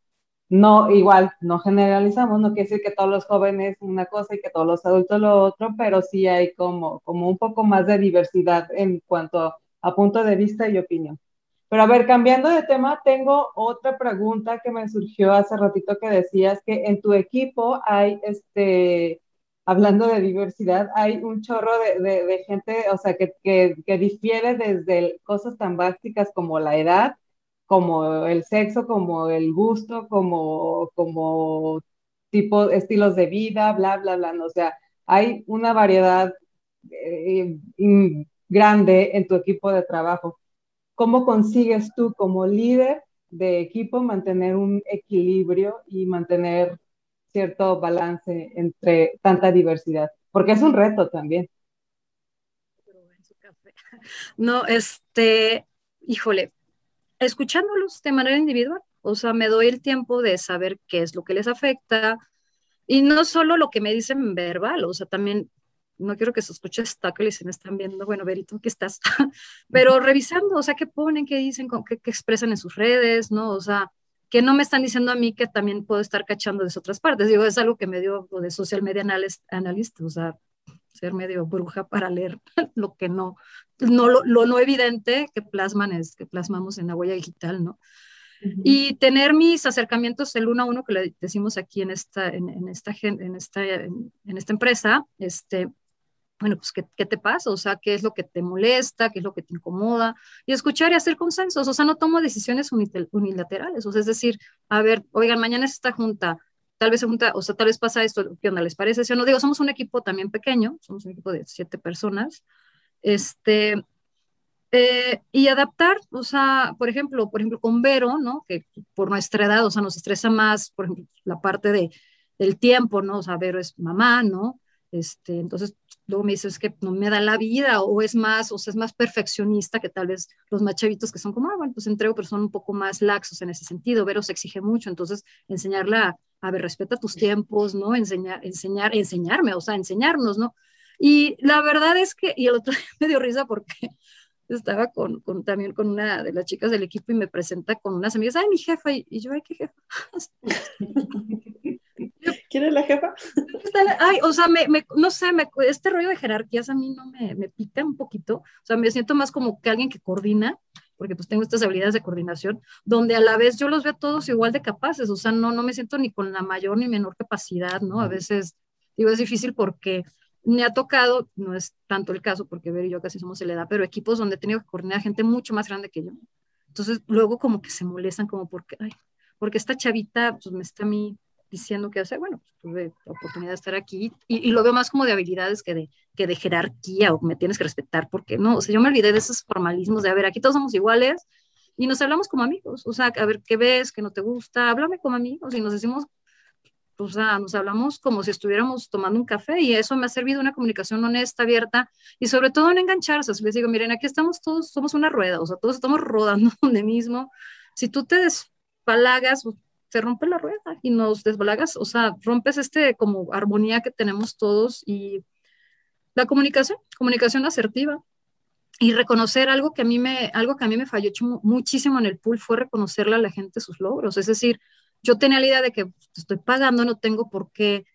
No, igual, no generalizamos, no quiere decir que todos los jóvenes una cosa y que todos los adultos lo otro, pero sí hay como, como un poco más de diversidad en cuanto a punto de vista y opinión. Pero a ver, cambiando de tema, tengo otra pregunta que me surgió hace ratito que decías que en tu equipo hay este hablando de diversidad, hay un chorro de, gente, o sea, que, que, difiere desde cosas tan básicas como la edad, como el sexo, como el gusto, como, como tipo, estilos de vida, bla, bla, bla. O sea, hay una variedad eh, grande en tu equipo de trabajo. ¿Cómo consigues tú como líder de equipo mantener un equilibrio y mantener cierto balance entre tanta diversidad, porque es un reto también. <laughs> No, este, híjole, escuchándolos de manera individual, o sea, me doy el tiempo de saber qué es lo que les afecta y no solo lo que me dicen verbal, o sea, también no quiero que se escuche y si me están viendo, bueno, Verito, ¿qué estás? <laughs> Pero revisando, o sea, qué ponen, qué dicen, qué, expresan en sus redes, ¿no? O sea, que no me están diciendo a mí que también puedo estar cachando de otras partes. Digo, es algo que me dio de social media analyst, o sea, ser medio bruja para leer <laughs> lo que no, no lo, no evidente que plasman es, que plasmamos en la huella digital, ¿no? Y tener mis acercamientos el uno a uno que le decimos aquí en esta, en, en esta, en, esta, en, esta empresa, este, bueno, pues, ¿qué, ¿qué, te pasa? O sea, ¿qué es lo que te molesta? ¿Qué es lo que te incomoda? Y escuchar y hacer consensos. O sea, no tomo decisiones unilaterales. O sea, es decir, a ver, oigan, mañana es esta junta, tal vez se junta, o sea, tal vez pasa esto, ¿qué onda les parece? Si no digo, somos un equipo también pequeño, somos un equipo de siete personas, este, eh, y adaptar, o sea, por ejemplo, por ejemplo, con Vero, ¿no? Que por nuestra edad, o sea, nos estresa más, por ejemplo, la parte de, del tiempo, ¿no? O sea, Vero es mamá, ¿no? Este, entonces, luego me dices que no me da la vida o es más, o sea, es más perfeccionista que tal vez los más chavitos que son como, ah, bueno, pues entrego, pero son un poco más laxos en ese sentido. Vero se exige mucho, entonces enseñarla a, ver, respeta tus tiempos, ¿no? Enseñar, enseñar, enseñarme, o sea, enseñarnos, ¿no? Y la verdad es que, y el otro día <laughs> me dio risa porque estaba con, con, también con una de las chicas del equipo y me presenta con unas amigas, ay, mi jefa, y, y yo, ay, qué jefa. <laughs> ¿Quién es la jefa? Ay, o sea, me, me, no sé, me, este rollo de jerarquías a mí no me, me pica un poquito. O sea, me siento más como que alguien que coordina, porque pues tengo estas habilidades de coordinación, donde a la vez yo los veo todos igual de capaces. O sea, no, no me siento ni con la mayor ni menor capacidad, ¿no? A veces, digo, es difícil porque me ha tocado, no es tanto el caso porque Ver y yo casi somos edad, pero equipos donde he tenido que coordinar gente mucho más grande que yo. Entonces, luego como que se molestan como porque, ay, porque esta chavita pues, me está a mí diciendo que hacer, bueno, pues, tuve la oportunidad de estar aquí y, lo veo más como de habilidades que de, que de jerarquía o me tienes que respetar, porque no, o sea, yo me olvidé de esos formalismos de, a ver, aquí todos somos iguales y nos hablamos como amigos, o sea, a ver, ¿qué ves? ¿Qué no te gusta? Háblame como amigos y nos decimos o sea, nos hablamos como si estuviéramos tomando un café y eso me ha servido una comunicación honesta, abierta y sobre todo en engancharse. les digo, miren, aquí estamos todos, somos una rueda, o sea, todos estamos <laughs> rodando donde mismo. Si tú te despalagas, pues, se rompe la rueda y nos desbalagas, o sea, rompes este como armonía que tenemos todos y la comunicación, comunicación asertiva y reconocer algo que a mí me, algo que a mí me falló muchísimo en el pool fue reconocerle a la gente sus logros, es decir, yo tenía la idea de que pues, te estoy pagando, no tengo por qué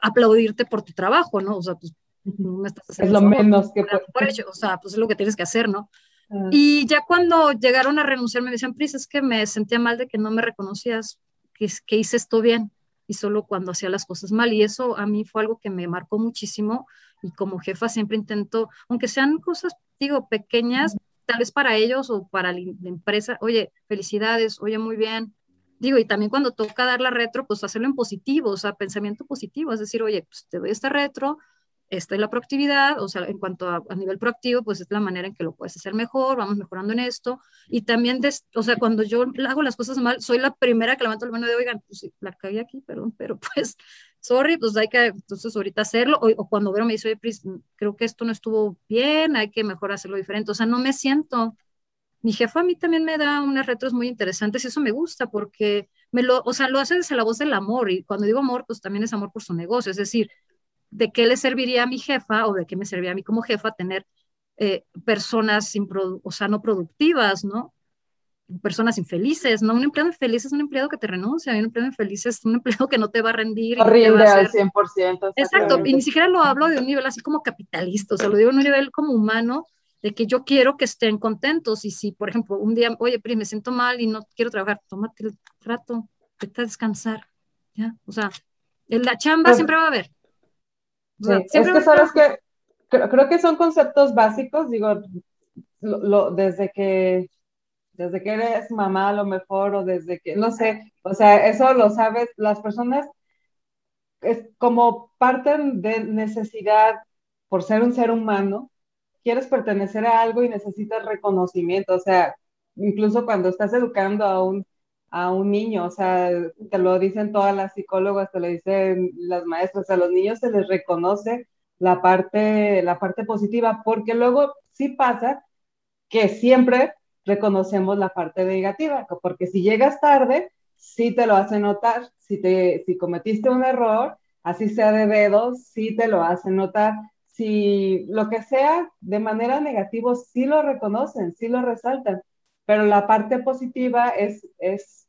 aplaudirte por tu trabajo, ¿no? O sea, pues no me estás haciendo. Es lo menos que puedes. O sea, pues es lo que tienes que hacer, ¿no? Ah. Y ya cuando llegaron a renunciar me decían, Pris, es que me sentía mal de que no me reconocías, que, hice esto bien y solo cuando hacía las cosas mal. Y eso a mí fue algo que me marcó muchísimo y como jefa siempre intento, aunque sean cosas, digo, pequeñas, tal vez para ellos o para la empresa, oye, felicidades, oye, muy bien, digo, y también cuando toca dar la retro, pues hacerlo en positivo, o sea, pensamiento positivo, es decir, oye, pues te doy esta retro, esta es la proactividad, o sea, en cuanto a, nivel proactivo, pues es la manera en que lo puedes hacer mejor, vamos mejorando en esto, y también, o sea, cuando yo hago las cosas mal, soy la primera que levanto la mano de, oigan, pues la caí aquí, perdón, pero <laughs> pues, sorry, pues hay que, entonces ahorita hacerlo, o, o cuando Vero me dice, oye, creo que esto no estuvo bien, hay que mejor hacerlo diferente, o sea, no me siento. Mi jefa a mí también me da unas retros muy interesantes y eso me gusta porque me lo, o sea, lo hace desde la voz del amor y cuando digo amor, pues también es amor por su negocio, es decir, de qué le serviría a mi jefa o de qué me serviría a mí como jefa tener eh, personas, o sea, no productivas, ¿no? Personas infelices, ¿no? Un empleado infeliz es un empleado que te renuncia, un empleado infeliz es un empleado que no te va a rendir. No rinde al 100%. Exacto, y ni siquiera lo hablo de un nivel así como capitalista, o sea, lo digo en un nivel como humano, de que yo quiero que estén contentos y si, por ejemplo, un día, oye, Pri, me siento mal y no quiero trabajar, tómate el rato, vete a descansar, ¿ya? O sea, en la chamba pues siempre va a haber. Es que sabes que creo, que son conceptos básicos, digo, lo, desde que desde que eres mamá a lo mejor o desde que, no sé, o sea, eso lo sabes, las personas es como parten de necesidad por ser un ser humano, quieres pertenecer a algo y necesitas reconocimiento, o sea, incluso cuando estás educando a un, a un niño, o sea, te lo dicen todas las psicólogas, te lo dicen las maestras, a los niños se les reconoce la parte, la parte positiva, porque luego sí pasa que siempre reconocemos la parte negativa, porque si llegas tarde, sí te lo hace notar, si, te, si cometiste un error, así sea de dedos, sí te lo hace notar, si lo que sea de manera negativa, sí lo reconocen, sí lo resaltan, pero la parte positiva es, es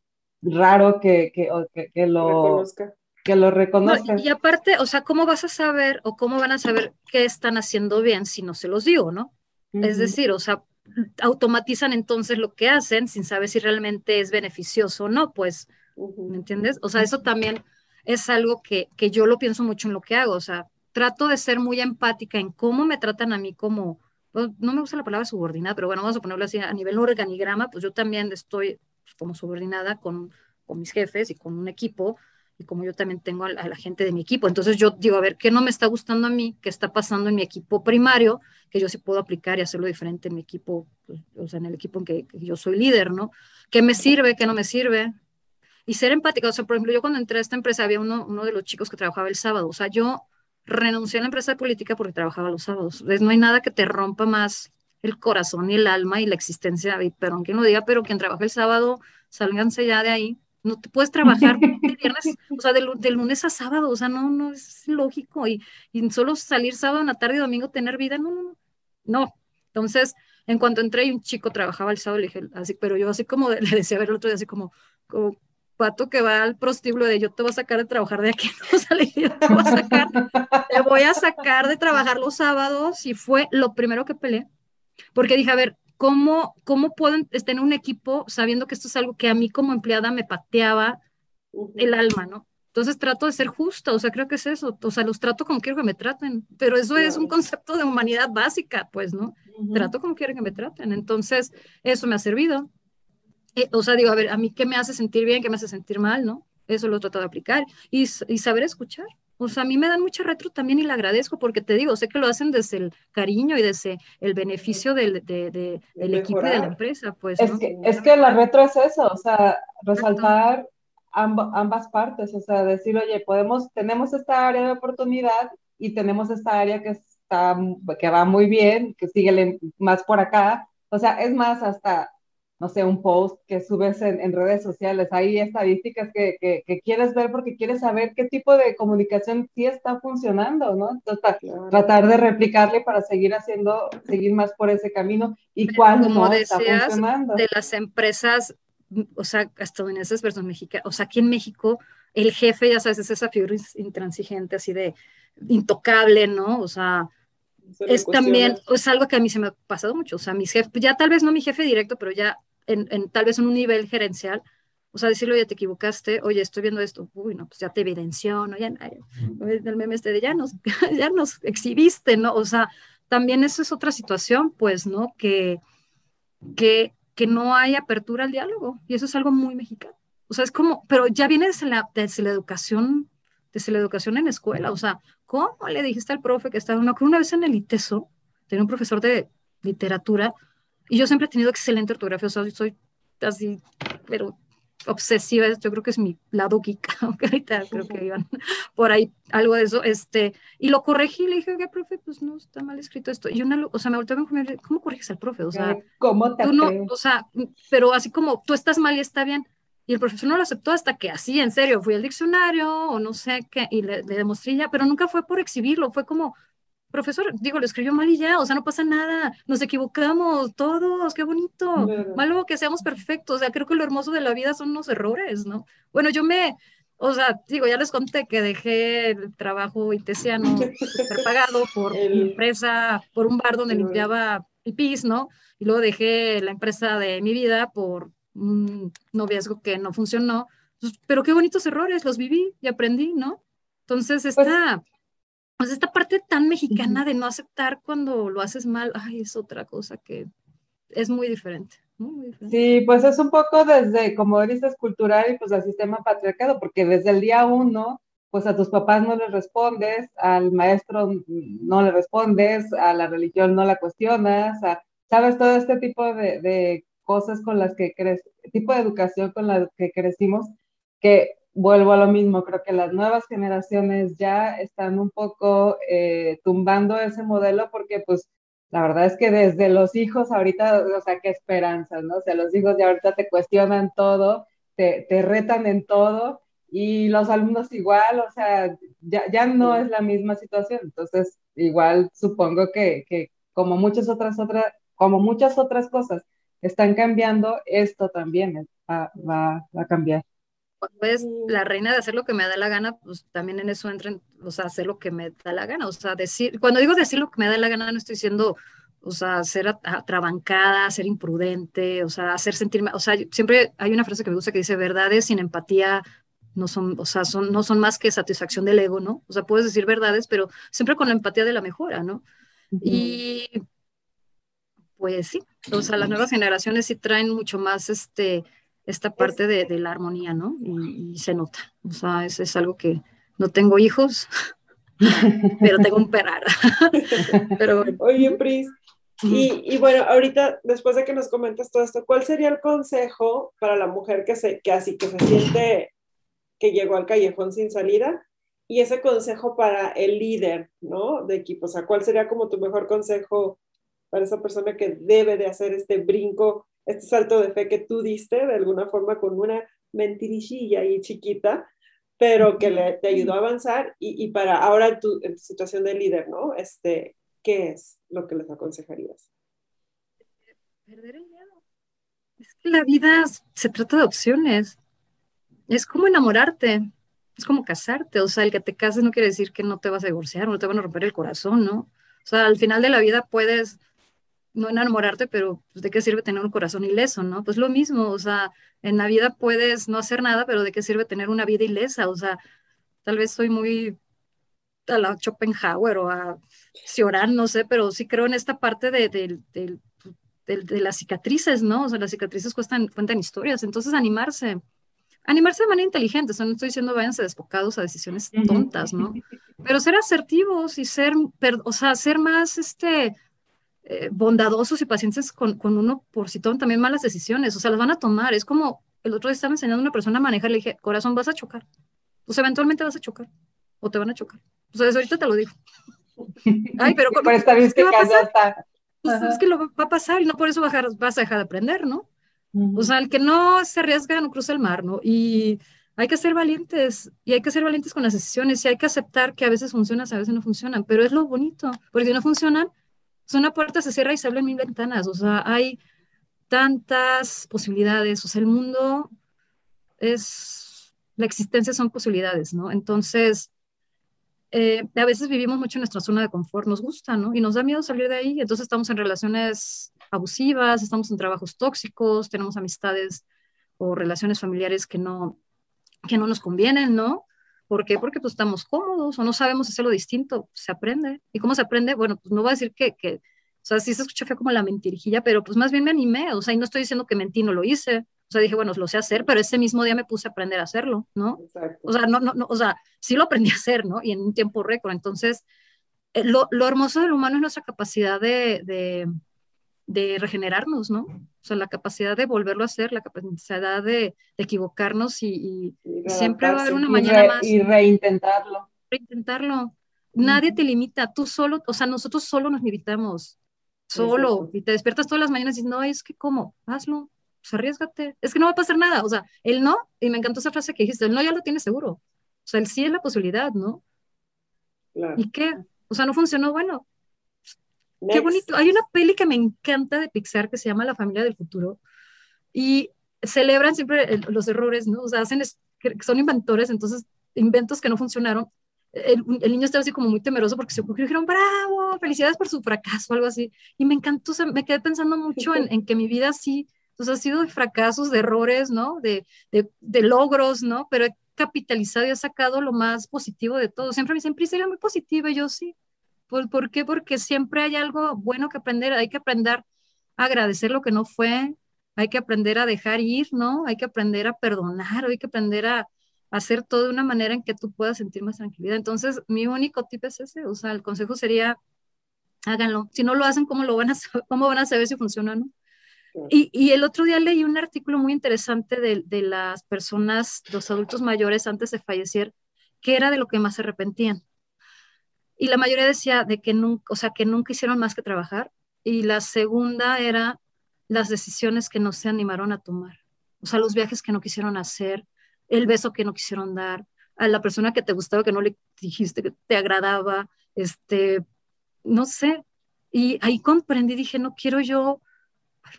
raro que, que, que, lo reconozca. Que lo reconozcan. y aparte, o sea, ¿cómo vas a saber o cómo van a saber qué están haciendo bien si no se los digo, no? Es decir, o sea, automatizan entonces lo que hacen sin saber si realmente es beneficioso o no, pues, ¿me entiendes? O sea, eso también es algo que, que yo lo pienso mucho en lo que hago, o sea, trato de ser muy empática en cómo me tratan a mí como, pues, no me gusta la palabra subordinada, pero bueno, vamos a ponerlo así, a nivel organigrama, pues yo también estoy como subordinada con, con mis jefes y con un equipo, y como yo también tengo a la, gente de mi equipo. Entonces yo digo, a ver, ¿qué no me está gustando a mí? ¿Qué está pasando en mi equipo primario? Que yo sí puedo aplicar y hacerlo diferente en mi equipo, pues, o sea, en el equipo en que, yo soy líder, ¿no? ¿Qué me sirve? ¿Qué no me sirve? Y ser empática. O sea, por ejemplo, yo cuando entré a esta empresa había uno, uno de los chicos que trabajaba el sábado. O sea, yo renuncié a la empresa de política porque trabajaba los sábados. no hay nada que te rompa más el corazón y el alma y la existencia, y perdón quien lo diga, pero quien trabaja el sábado, sálganse ya de ahí. No te puedes trabajar de <laughs> viernes, o sea, de, lunes a sábado, o sea, no, no es lógico. Y, y solo salir sábado en la tarde y domingo tener vida, no, no, no. No. Entonces, en cuanto entré y un chico trabajaba el sábado, le dije, así, pero yo así como <laughs> le decía a ver el otro día, así como, como pato que va al prostíbulo de yo te voy a sacar de trabajar de aquí, <laughs> no yo te voy a sacar, te voy a sacar de trabajar los sábados y fue lo primero que peleé, porque dije, a ver, ¿cómo, cómo puedo estar en un equipo sabiendo que esto es algo que a mí como empleada me pateaba el alma, ¿no? Entonces trato de ser justa, o sea, creo que es eso, o sea, los trato como quiero que me traten, pero eso es un concepto de humanidad básica, pues, ¿no? Trato como quiero que me traten, entonces eso me ha servido. Eh, o sea, digo, a ver, a mí qué me hace sentir bien, qué me hace sentir mal, ¿no? Eso lo trato de aplicar y, y saber escuchar. O sea, a mí me dan mucha retro también y le agradezco porque te digo, sé que lo hacen desde el cariño y desde el beneficio del, de, del equipo y de la empresa, pues. Es, que, es que la retro es eso, o sea, resaltar ambas partes, o sea, decir, oye, podemos, tenemos esta área de oportunidad y tenemos esta área que está, que va muy bien, que sigue más por acá, o sea, es más hasta, no sé, un post que subes en, redes sociales, hay estadísticas que, que, quieres ver porque quieres saber qué tipo de comunicación sí está funcionando, ¿no? Entonces, tratar de replicarle para seguir haciendo, seguir más por ese camino y cuál no está funcionando. De las empresas o sea, estadounidenses versus mexicanos, o sea, aquí en México el jefe, ya sabes, es esa figura intransigente, así de intocable, ¿no? O sea, es también, es algo que a mí se me ha pasado mucho, o sea, mis jefes, ya tal vez no mi jefe directo, pero ya en, tal vez en un nivel gerencial, o sea, decirle, oye, te equivocaste, oye, estoy viendo esto, uy, no, pues ya te evidenció, ¿no? Ya, el meme este de ya nos, <laughs> ya nos exhibiste, ¿no? O sea, también eso es otra situación, pues, ¿no? Que, que que no hay apertura al diálogo y eso es algo muy mexicano. O sea, es como, pero ya viene desde la, desde la educación, desde la educación en escuela. O sea, ¿cómo le dijiste al profe que estaba una, una vez en el ITESO, tenía un profesor de literatura y yo siempre he tenido excelente ortografía, o sea, soy así, pero obsesiva, yo creo que es mi lado geek, <laughs> aunque ahorita creo que iban por ahí algo de eso, este, y lo corregí le dije, oye, profe, pues no, está mal escrito esto, y una, o sea, me volteó a ver, ¿cómo corriges al profe? O sea, ¿cómo te tú no, o sea, pero así como tú estás mal y está bien, y el profesor no lo aceptó hasta que así, en serio, fui al diccionario o no sé qué, y le, le demostré ya, pero nunca fue por exhibirlo, fue como, profesor, digo, lo escribió mal y ya, o sea, no pasa nada, nos equivocamos todos, qué bonito, malo que seamos perfectos, o sea, creo que lo hermoso de la vida son los errores, ¿no? Bueno, yo me, o sea, digo, ya les conté que dejé el trabajo intesiano <laughs> pagado por mi empresa, por un bar donde limpiaba pipis, ¿no? Y luego dejé la empresa de mi vida por un noviazgo que no funcionó, pues, pero qué bonitos errores, los viví y aprendí, ¿no? Entonces, pues pues esta parte tan mexicana de no aceptar cuando lo haces mal, ay, es otra cosa que es muy diferente. Sí, pues es un poco desde, como dices, cultural y pues el sistema patriarcado, porque desde el día uno, pues a tus papás no les respondes, al maestro no le respondes, a la religión no la cuestionas, sabes, todo este tipo de, de cosas con las que crees, tipo de educación con la que crecimos, que vuelvo a lo mismo, creo que las nuevas generaciones ya están un poco eh, tumbando ese modelo porque pues la verdad es que desde los hijos ahorita, o sea, qué esperanzas, ¿no? O sea, los hijos ya ahorita te cuestionan todo, te, te retan en todo y los alumnos igual, o sea, ya, ya no es la misma situación. Entonces, igual supongo que, que como muchas otras, otras, como muchas otras cosas están cambiando, esto también va, va, va a cambiar cuando es la reina de hacer lo que me da la gana, pues también en eso entran, o sea, hacer lo que me da la gana, o sea, decir, cuando digo decir lo que me da la gana, no estoy diciendo, o sea, ser atrabancada, ser imprudente, o sea, hacer sentirme, o sea, siempre hay una frase que me gusta que dice, verdades sin empatía no son, o sea, son, no son más que satisfacción del ego, ¿no? O sea, puedes decir verdades, pero siempre con la empatía de la mejora, ¿no? Y pues sí, o sea, las nuevas generaciones sí traen mucho más, este, esta parte de, de la armonía, ¿no? Y, se nota. O sea, es, es algo que no tengo hijos, <laughs> pero tengo un perar. <laughs> pero Oye, Pris, y, y, bueno, ahorita, después de que nos comentas todo esto, ¿cuál sería el consejo para la mujer que, se, que así que se siente que llegó al callejón sin salida? Y ese consejo para el líder, ¿no? De equipo, o sea, ¿cuál sería como tu mejor consejo para esa persona que debe de hacer este brinco este salto de fe que tú diste de alguna forma con una mentirilla ahí chiquita, pero que le, te ayudó a avanzar y, y para ahora tu, en tu situación de líder, ¿no? Este, ¿Qué es lo que les aconsejarías? Perder el miedo. Es que la vida se trata de opciones. Es como enamorarte, es como casarte. O sea, el que te cases no quiere decir que no te vas a divorciar, no te van a romper el corazón, ¿no? O sea, al final de la vida puedes no enamorarte, pero pues, ¿de qué sirve tener un corazón ileso, no? Pues lo mismo, o sea, en la vida puedes no hacer nada, pero ¿de qué sirve tener una vida ilesa? O sea, tal vez soy muy a la Schopenhauer o a Cioran, no sé, pero sí creo en esta parte de, de, las cicatrices, ¿no? O sea, las cicatrices cuentan, cuentan historias, entonces animarse, animarse de manera inteligente, o sea, no estoy diciendo váyanse desbocados a decisiones tontas, ¿no? Pero ser asertivos y ser, o sea, ser más, este, eh, bondadosos y pacientes con, con, uno por si toman también malas decisiones, o sea, las van a tomar, es como, el otro día estaba enseñando a una persona a manejar, le dije, corazón, vas a chocar, pues eventualmente vas a chocar, o te van a chocar, o sea, eso ahorita te lo digo. <laughs> Ay, pero, pero está bien que está. Pues es que lo va a pasar y no por eso vas a dejar de aprender, ¿no? O sea, el que no se arriesga no cruza el mar, ¿no? Y hay que ser valientes y hay que ser valientes con las decisiones y hay que aceptar que a veces funcionan, a veces no funcionan, pero es lo bonito, porque si no funcionan, pues una puerta se cierra y se abren mil ventanas, o sea, hay tantas posibilidades, o sea, el mundo es, la existencia son posibilidades, ¿no? Entonces, eh, a veces vivimos mucho en nuestra zona de confort, nos gusta, ¿no? Y nos da miedo salir de ahí, entonces estamos en relaciones abusivas, estamos en trabajos tóxicos, tenemos amistades o relaciones familiares que no, que no nos convienen, ¿no? ¿Por qué? Porque pues estamos cómodos o no sabemos hacerlo distinto, se aprende. ¿Y cómo se aprende? Bueno, pues no voy a decir que, que o sea, sí se escucha feo como la mentirijilla, pero pues más bien me animé, o sea, y no estoy diciendo que mentí, no lo hice, o sea, dije, bueno, lo sé hacer, pero ese mismo día me puse a aprender a hacerlo, ¿no? Exacto. O sea, no, no, no, o sea, sí lo aprendí a hacer, ¿no? Y en un tiempo récord. Entonces, eh, lo, lo, hermoso del humano es nuestra capacidad de, de, de regenerarnos, ¿no? O sea, la capacidad de volverlo a hacer, la capacidad de, equivocarnos y, siempre va a haber una mañana más. Y reintentarlo. Reintentarlo. Nadie te limita, tú solo, o sea, nosotros solo nos limitamos, solo, y te despiertas todas las mañanas y dices, no, es que ¿cómo? Hazlo, pues arriesgate, es que no va a pasar nada, o sea, el no, y me encantó esa frase que dijiste, el no ya lo tienes seguro, o sea, el sí es la posibilidad, ¿no? ¿Y qué? O sea, no funcionó, bueno, Qué bonito. Hay una peli que me encanta de Pixar que se llama La familia del futuro y celebran siempre los errores, ¿no? O sea, hacen que son inventores, entonces inventos que no funcionaron. El, niño estaba así como muy temeroso porque se ocurrió, dijeron, bravo, felicidades por su fracaso, algo así. Y me encantó, o sea, me quedé pensando mucho en, en, que mi vida sí, pues ha sido de fracasos, de errores, ¿no? De, de, de, logros, ¿no? Pero he capitalizado y he sacado lo más positivo de todo. Siempre me dicen, Pri, sería muy positiva, yo sí, ¿Por, qué? Porque siempre hay algo bueno que aprender, hay que aprender a agradecer lo que no fue, hay que aprender a dejar ir, ¿no? Hay que aprender a perdonar, hay que aprender a, hacer todo de una manera en que tú puedas sentir más tranquilidad. Entonces, mi único tip es ese, o sea, el consejo sería, háganlo. Si no lo hacen, ¿cómo, lo van, a, <laughs> cómo van a saber si funciona no? Y, y, el otro día leí un artículo muy interesante de, de, las personas, los adultos mayores antes de fallecer, que era de lo que más se arrepentían. Y la mayoría decía de que nunca, o sea, que nunca hicieron más que trabajar. Y la segunda era las decisiones que no se animaron a tomar. O sea, los viajes que no quisieron hacer, el beso que no quisieron dar, a la persona que te gustaba que no le dijiste que te agradaba, este, no sé. Y ahí comprendí, dije, no quiero yo,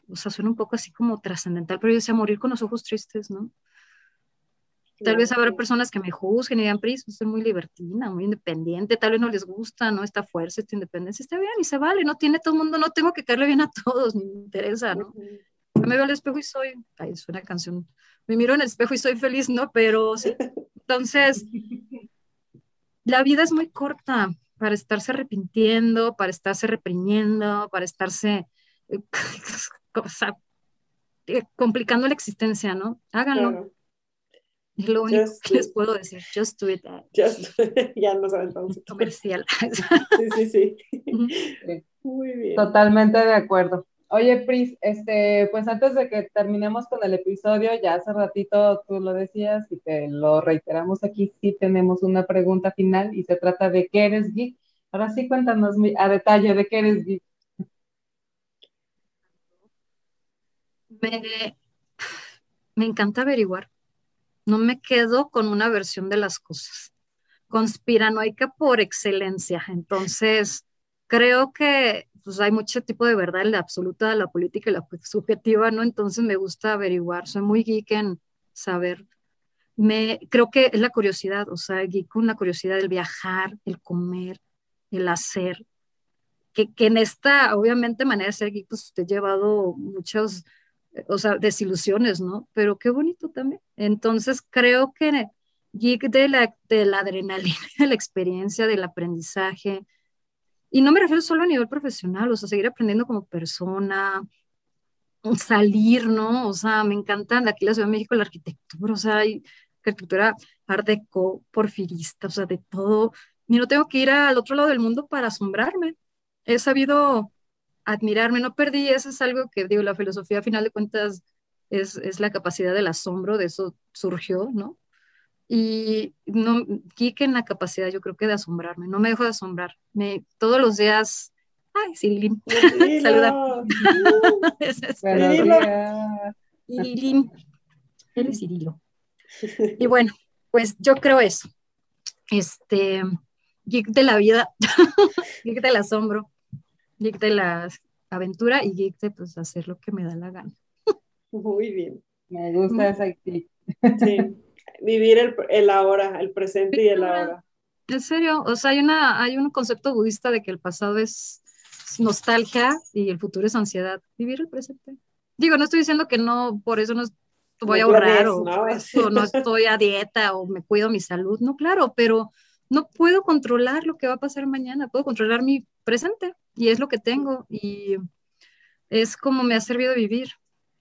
o sea, suena un poco así como trascendental, pero yo decía, morir con los ojos tristes, ¿no? Tal vez habrá personas que me juzguen y digan, Pris, soy muy libertina, muy independiente, tal vez no les gusta, ¿no? Esta fuerza, esta independencia, está bien y se vale, no tiene todo el mundo, no tengo que caerle bien a todos, ni me interesa, ¿no? Yo me veo al espejo y soy, ay, es una canción, me miro en el espejo y soy feliz, ¿no? Pero sí, entonces, la vida es muy corta para estarse arrepintiendo, para estarse reprimiendo, para estarse eh, <laughs> eh, complicando la existencia, ¿no? Háganlo. Es lo único que les puedo decir. Just do it. Just ya no saben entonces. <laughs> Comercial. sí, sí, sí. <laughs> Muy bien. Totalmente de acuerdo. Oye, Pris, este, pues antes de que terminemos con el episodio, ya hace ratito tú lo decías y te lo reiteramos aquí, sí tenemos una pregunta final y se trata de qué eres geek. Ahora sí, cuéntanos a detalle de qué eres geek. Me, me encanta averiguar no me quedo con una versión de las cosas. Conspiranoica por excelencia. Entonces, creo que pues, hay mucho tipo de verdad, la absoluta, la política y la subjetiva, ¿no? Entonces me gusta averiguar, soy muy geek en saber. Me, creo que es la curiosidad, o sea, geek con la curiosidad del viajar, el comer, el hacer, que, que en esta, obviamente, manera de ser geek, pues te he llevado muchos o sea, desilusiones, ¿no? Pero qué bonito también. Entonces creo que geek de la, de la adrenalina, <laughs> de la experiencia, del aprendizaje. Y no me refiero solo a nivel profesional, o sea, seguir aprendiendo como persona, salir, ¿no? O sea, me encanta aquí en la Ciudad de México la arquitectura, o sea, hay arquitectura art deco, porfirista, o sea, de todo. Ni no tengo que ir al otro lado del mundo para asombrarme. He sabido admirarme, no perdí, eso es algo que digo, la filosofía a final de cuentas es, es la capacidad del asombro, de eso surgió, ¿no? Y no, Kike en la capacidad, yo creo que de asombrarme, no me dejo de asombrar. Me, todos los días, ay, Cirilín, <laughs> saluda. Cirilo. Él <laughs> es Cirilo. <laughs> Y bueno, pues yo creo eso. Este, geek de la vida, geek del asombro, geek de la aventura y geek de pues hacer lo que me da la gana. Muy bien. Me gusta esa actitud. Sí vivir el, el, ahora, el presente y el ahora. En serio, o sea, hay, una, hay un concepto budista de que el pasado es nostalgia y el futuro es ansiedad. Vivir el presente. Digo, no estoy diciendo que no, por eso no voy a ahorrar o, ¿no? <laughs> no estoy a dieta o me cuido mi salud. No, claro, pero no puedo controlar lo que va a pasar mañana, puedo controlar mi presente y es lo que tengo y es como me ha servido vivir.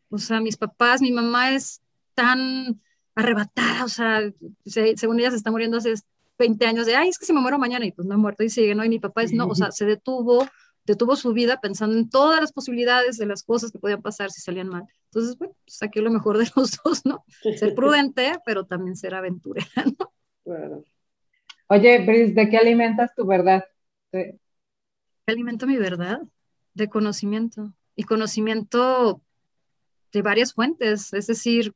O sea, mis papás, mi mamá es tan arrebatada, o sea, según ella se está muriendo hace 20 años de, ay, es que si me muero mañana y pues no he muerto y sigue, ¿no? Y mi papá es, no, o sea, se detuvo, detuvo su vida pensando en todas las posibilidades de las cosas que podían pasar si salían mal. Entonces, bueno, saqué lo mejor de <laughs> los dos, ¿no? Ser prudente, pero también ser aventurera, ¿no? Bueno. Oye, Brice, ¿de qué alimentas tu verdad? ¿Qué alimento mi verdad? De conocimiento. Y conocimiento de varias fuentes, es decir,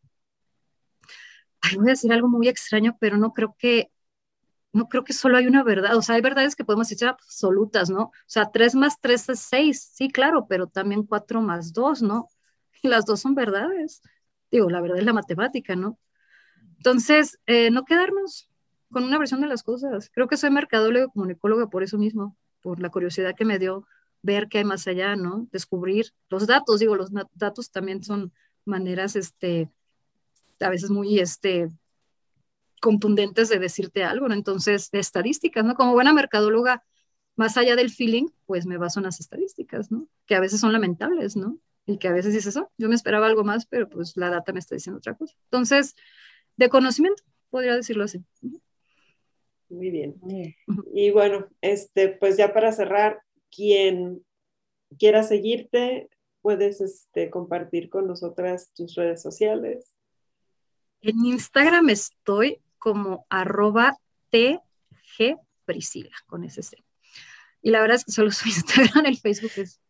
voy a decir algo muy extraño, pero no creo que, no creo que solo hay una verdad. O sea, hay verdades que podemos decir absolutas, ¿no? O sea, 3 más 3 es 6, sí, claro, pero también 4 más 2, ¿no? Y las dos son verdades. Digo, la verdad es la matemática, ¿no? Entonces, eh, no quedarnos con una versión de las cosas. Creo que soy mercadólogo comunicóloga por eso mismo, por la curiosidad que me dio ver qué hay más allá, ¿no? Descubrir los datos, digo, los datos también son maneras, este, a veces muy este, contundentes de decirte algo, ¿no? Entonces, de estadísticas, ¿no? Como buena mercadóloga, más allá del feeling, pues me baso en las estadísticas, ¿no? Que a veces son lamentables, ¿no? Y que a veces dices, oh, yo me esperaba algo más, pero pues la data me está diciendo otra cosa. Entonces, de conocimiento, podría decirlo así. Muy bien. Y bueno, este, pues ya para cerrar, quien quiera seguirte, puedes este, compartir con nosotras tus redes sociales. En Instagram estoy como arroba tgpriscila, con ese C. Y la verdad es que solo soy <laughs> Instagram, el Facebook es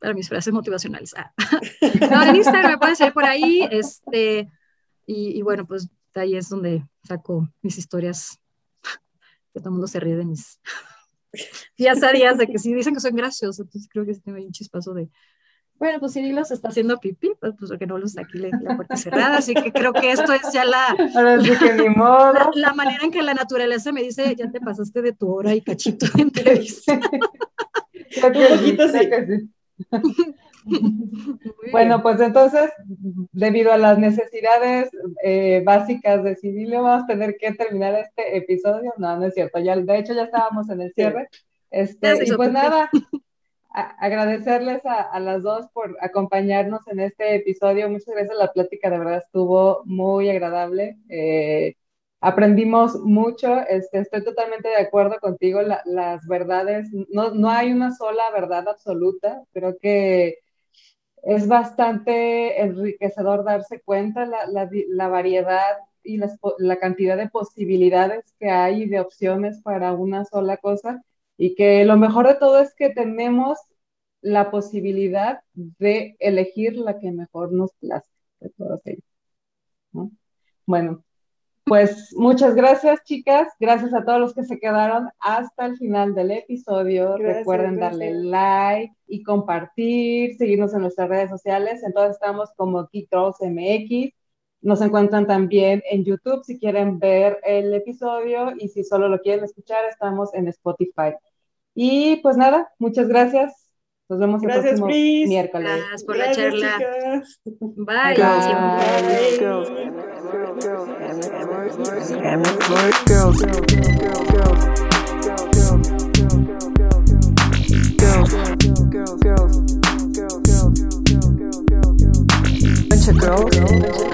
para mis frases motivacionales. Ah. <laughs> No, en Instagram me pueden seguir por ahí, este, y, bueno, pues ahí es donde saco mis historias, que todo el mundo se ríe de mis días a días, de que sí dicen que soy graciosa, entonces creo que sí tengo un chispazo de, bueno, pues Cirilo se está haciendo pipí, pues, pues porque no los aquí la puerta cerrada, así que creo que esto es ya la, la, manera en que la naturaleza me dice, ya te pasaste de tu hora y cachito de entrevista. <laughs> <laughs> bueno, pues entonces, debido a las necesidades eh, básicas de Cirilo, vamos a tener que terminar este episodio. No, no es cierto, ya, de hecho ya estábamos en el cierre. Este, y pues nada, <laughs> agradecerles a, las dos por acompañarnos en este episodio. Muchas gracias, la plática de verdad estuvo muy agradable. Eh, aprendimos mucho, este, estoy totalmente de acuerdo contigo, las verdades, no, no, hay una sola verdad absoluta, creo que es bastante enriquecedor darse cuenta la, la, la variedad y la cantidad de posibilidades que hay y de opciones para una sola cosa y que lo mejor de todo es que tenemos la posibilidad de elegir la que mejor nos plazca de todas ellas. Bueno, pues muchas gracias chicas, gracias a todos los que se quedaron hasta el final del episodio. Recuerden darle like y compartir, seguirnos en nuestras redes sociales. Entonces estamos como Kitos MX. Nos encuentran también en YouTube si quieren ver el episodio y si solo lo quieren escuchar, estamos en Spotify. Y pues nada, muchas gracias. Nos vemos el Gracias, próximo Pris. miércoles. Gracias por Gracias, la charla. chicas. Bye. Bye. Girls. Girls. Bunch of girls, bunch of girls,